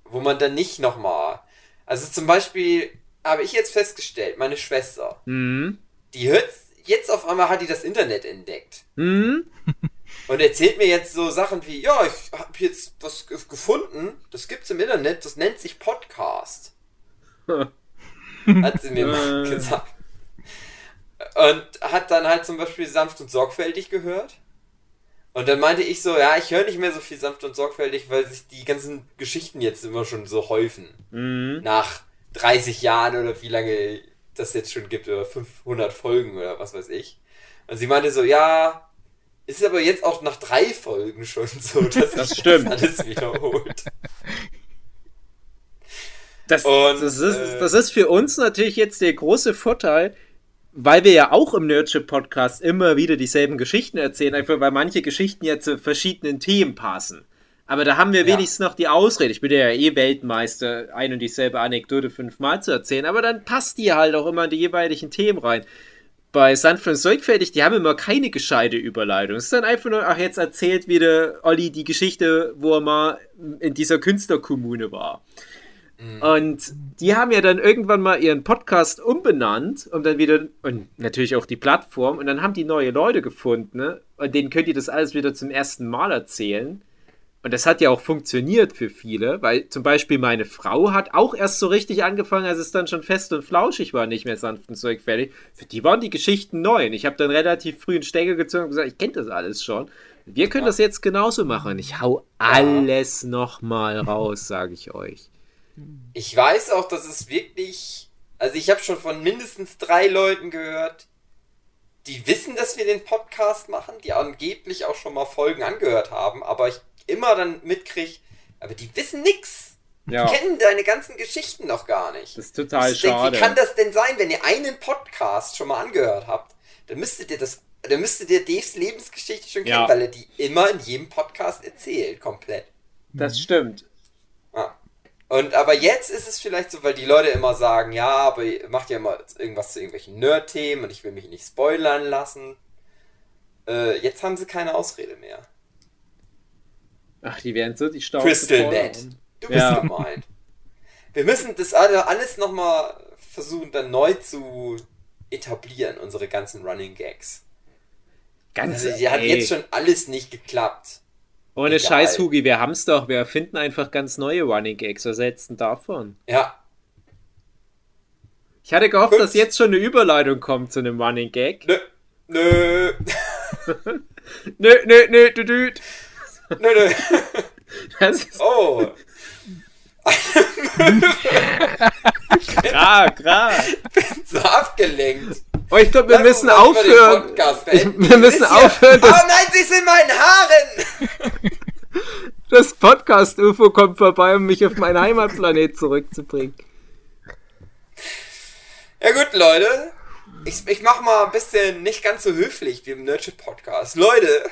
S2: Wo man dann nicht nochmal, also zum Beispiel habe ich jetzt festgestellt, meine Schwester,
S4: Hm?
S2: die hört, jetzt auf einmal hat die das Internet entdeckt.
S4: Hm?
S2: Und erzählt mir jetzt so Sachen wie, ja, ich habe jetzt was ge- gefunden, das gibt's im Internet, das nennt sich Podcast. Hat sie mir mal
S4: Äh.
S2: gesagt. Und hat dann halt zum Beispiel sanft und sorgfältig gehört. Und dann meinte ich so, ja, ich höre nicht mehr so viel sanft und sorgfältig, weil sich die ganzen Geschichten jetzt immer schon so häufen.
S4: Hm?
S2: Nach 30 Jahren oder wie lange das jetzt schon gibt, oder 500 Folgen oder was weiß ich. Und sie meinte so, ja, ist aber jetzt auch nach drei Folgen schon so, dass
S4: Das
S2: sich
S4: stimmt.
S2: das alles wiederholt.
S4: Das,
S2: Und,
S4: das, ist,
S2: äh,
S4: das ist für uns natürlich jetzt der große Vorteil. weil wir ja auch im Nerdship Podcast immer wieder dieselben Geschichten erzählen, einfach weil manche Geschichten ja zu verschiedenen Themen passen. Aber da haben wir
S2: Ja.
S4: wenigstens noch die Ausrede. Ich bin ja eh Weltmeister, ein und dieselbe Anekdote fünfmal zu erzählen, aber dann passt die halt auch immer in die jeweiligen Themen rein. Bei Sanft und Sorgfältig, die haben immer keine gescheite Überleitung. Es ist dann einfach nur, ach, jetzt erzählt wieder Olli die Geschichte, wo er mal in dieser Künstlerkommune war. Und die haben ja dann irgendwann mal ihren Podcast umbenannt und dann wieder, und natürlich auch die Plattform, und dann haben die neue Leute gefunden, ne? Und denen könnt ihr das alles wieder zum ersten Mal erzählen. Und das hat ja auch funktioniert für viele, weil zum Beispiel meine Frau hat auch erst so richtig angefangen, als es dann schon fest und flauschig war, nicht mehr sanft und sorgfältig. Für die waren die Geschichten neu. Und ich habe dann relativ früh einen Stecker gezogen und gesagt, ich kenne das alles schon. Wir können das jetzt genauso machen. Ich hau alles nochmal raus, sage ich euch.
S2: Ich weiß auch, dass es wirklich. Also ich habe schon von mindestens drei Leuten gehört, die wissen, dass wir den Podcast machen, die angeblich auch schon mal Folgen angehört haben, aber ich immer dann mitkrieg, aber die wissen nix.
S4: Ja,
S2: Die kennen deine ganzen Geschichten noch gar nicht.
S4: das ist total
S2: Ich denk,
S4: schade.
S2: Wie kann das denn sein, wenn ihr einen Podcast schon mal angehört habt? Dann müsstet ihr das, dann müsstet ihr Daves Lebensgeschichte schon kennen,
S4: Ja.
S2: weil er die immer in jedem Podcast erzählt, komplett.
S4: Das stimmt.
S2: Ja. Und aber jetzt ist es vielleicht so, weil die Leute immer sagen, ja, aber ihr macht ja immer irgendwas zu irgendwelchen Nerd-Themen und ich will mich nicht spoilern lassen. Äh, jetzt haben sie keine Ausrede mehr.
S4: Ach, die werden so die Stau.
S2: Crystal Net. Du bist
S4: Ja.
S2: gemeint. Wir müssen das alle, alles nochmal versuchen, dann neu zu etablieren, unsere ganzen Running Gags.
S4: Ganz
S2: Also, die hat jetzt schon alles nicht geklappt.
S4: Ohne
S2: egal.
S4: Scheiß, Hugi, wir haben's doch. Wir erfinden einfach ganz neue Running Gags. Was hältst du davon?
S2: Ja,
S4: Ich hatte gehofft,
S2: Gut.
S4: dass jetzt schon eine Überleitung kommt zu einem Running Gag.
S2: nö, nö,
S4: Nö, nö, nö, du, du.
S2: Nö, nö.
S4: Das ist
S2: Oh,
S4: klar, klar.
S2: so abgelenkt.
S4: Oh, ich glaube, wir
S2: uns
S4: müssen aufhören. Wir müssen aufhören,
S2: Oh nein, sie ist in meinen Haaren!
S4: Das Podcast-UFO kommt vorbei, um mich auf meinen Heimatplanet zurückzubringen.
S2: Ja gut, Leute. Ich, ich mach mal ein bisschen nicht ganz so höflich wie im Nerdship Podcast. Leute,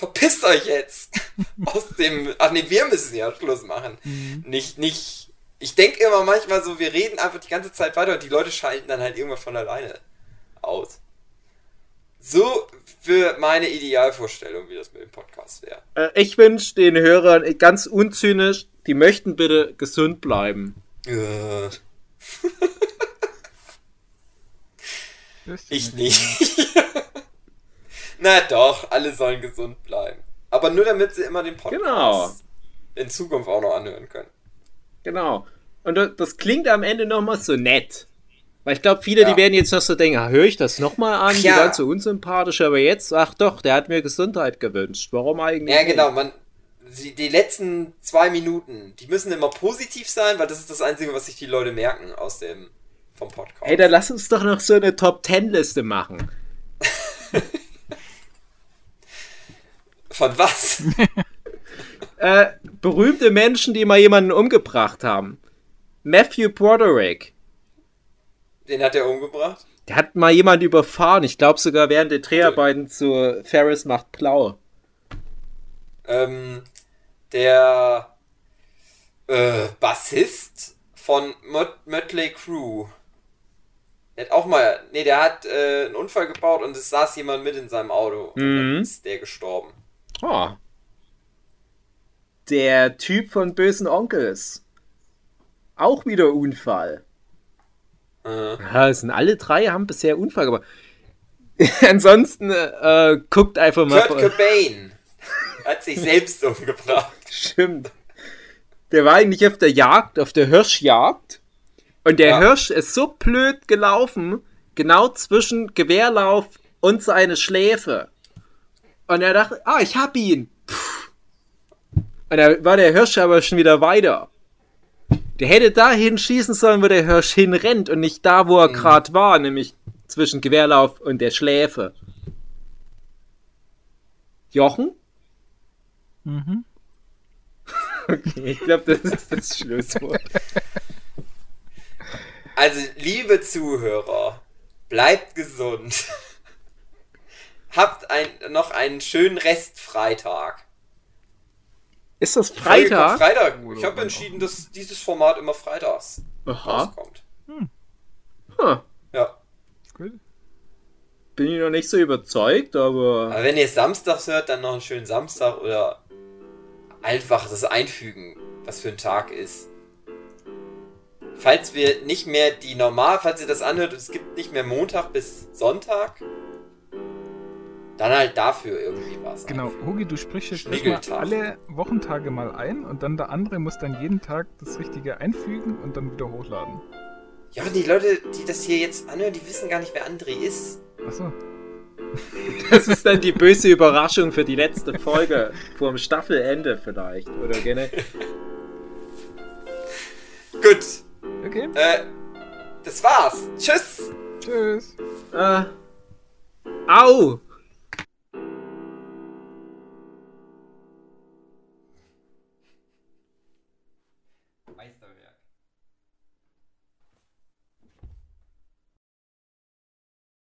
S2: verpisst euch jetzt aus dem. Ach nee, wir müssen ja Schluss machen. Nicht, nicht. Ich denke immer manchmal so, wir reden einfach die ganze Zeit weiter und die Leute schalten dann halt irgendwann von alleine aus. So für meine Idealvorstellung, wie das mit dem Podcast wäre.
S4: Äh, ich wünsche den Hörern ganz unzynisch, die möchten bitte gesund bleiben.
S2: Äh, Ich nicht. Na doch, alle sollen gesund bleiben. Aber nur damit sie immer den Podcast
S4: Genau.
S2: in Zukunft auch noch anhören können.
S4: Genau. Und das- klingt am Ende nochmal so nett. Weil ich glaube, viele,
S2: Ja.
S4: die werden jetzt noch so denken, ah, höre ich das nochmal an? Die
S2: ja.
S4: waren so unsympathisch, aber jetzt, ach doch, der hat mir Gesundheit gewünscht. Warum eigentlich?
S2: Ja, genau, man. Die, die letzten zwei Minuten, die müssen immer positiv sein, weil das ist das Einzige, was sich die Leute merken aus dem vom Podcast.
S4: Hey, dann lass uns doch noch so eine Top-10-Liste machen.
S2: Von was?
S4: Äh, berühmte Menschen, die mal jemanden umgebracht haben. Matthew Broderick.
S2: Den hat er umgebracht.
S4: Der hat mal jemanden überfahren. Ich glaube sogar während der Dreharbeiten zu Ferris macht Blau.
S2: Ähm, der äh, Bassist von Mot Mötley Crew. Der hat auch mal, nee, der hat äh, einen Unfall gebaut und es saß jemand mit in seinem Auto. Und
S4: Mhm.
S2: dann ist der gestorben.
S4: Oh. Der Typ von bösen Onkels. Auch wieder Unfall.
S2: Äh,
S4: Ja, sind alle drei, haben bisher Unfall gemacht. Ansonsten äh, guckt einfach mal.
S2: Kurt Cobain hat sich selbst umgebracht.
S4: Stimmt. Der war eigentlich auf der Jagd, auf der Hirschjagd. Und der
S2: Ja.
S4: Hirsch ist so blöd gelaufen, genau zwischen Gewehrlauf und seine Schläfe. Und er dachte, ah, ich hab ihn. Pff. Und da war der Hirsch aber schon wieder weiter. Der hätte dahin schießen sollen, wo der Hirsch hinrennt und nicht da, wo er gerade war, nämlich zwischen Gewehrlauf und der Schläfe. Jochen?
S3: Mhm.
S4: Okay, ich glaube, das ist das Schlusswort.
S2: Also, liebe Zuhörer, Bleibt gesund. Habt ein, noch einen schönen Restfreitag.
S4: Ist das Freitag?
S2: Freitag. Ich habe entschieden, dass dieses Format immer freitags
S4: Aha.
S2: rauskommt.
S4: Huh.
S2: Ja.
S3: Gut.
S4: Bin ich noch nicht so überzeugt, aber.
S2: Aber wenn ihr samstags hört, dann noch einen schönen Samstag oder einfach das einfügen, was für ein Tag ist. Falls wir nicht mehr die normal, falls ihr das anhört, es gibt nicht mehr Montag bis Sonntag, dann halt dafür irgendwie was.
S3: Genau, Hugi, du sprichst jetzt erstmal alle Wochentage mal ein und dann der andere muss dann jeden Tag das Richtige einfügen und dann wieder hochladen.
S2: Ja, die Leute, die das hier jetzt anhören, die wissen gar nicht, wer André ist.
S3: Achso,
S4: Das ist dann die böse Überraschung für die letzte Folge. Vorm Staffelende vielleicht. Oder gerne.
S2: Gut,
S3: okay,
S2: äh, das war's. Tschüss.
S3: tschüss.
S4: Äh. Au!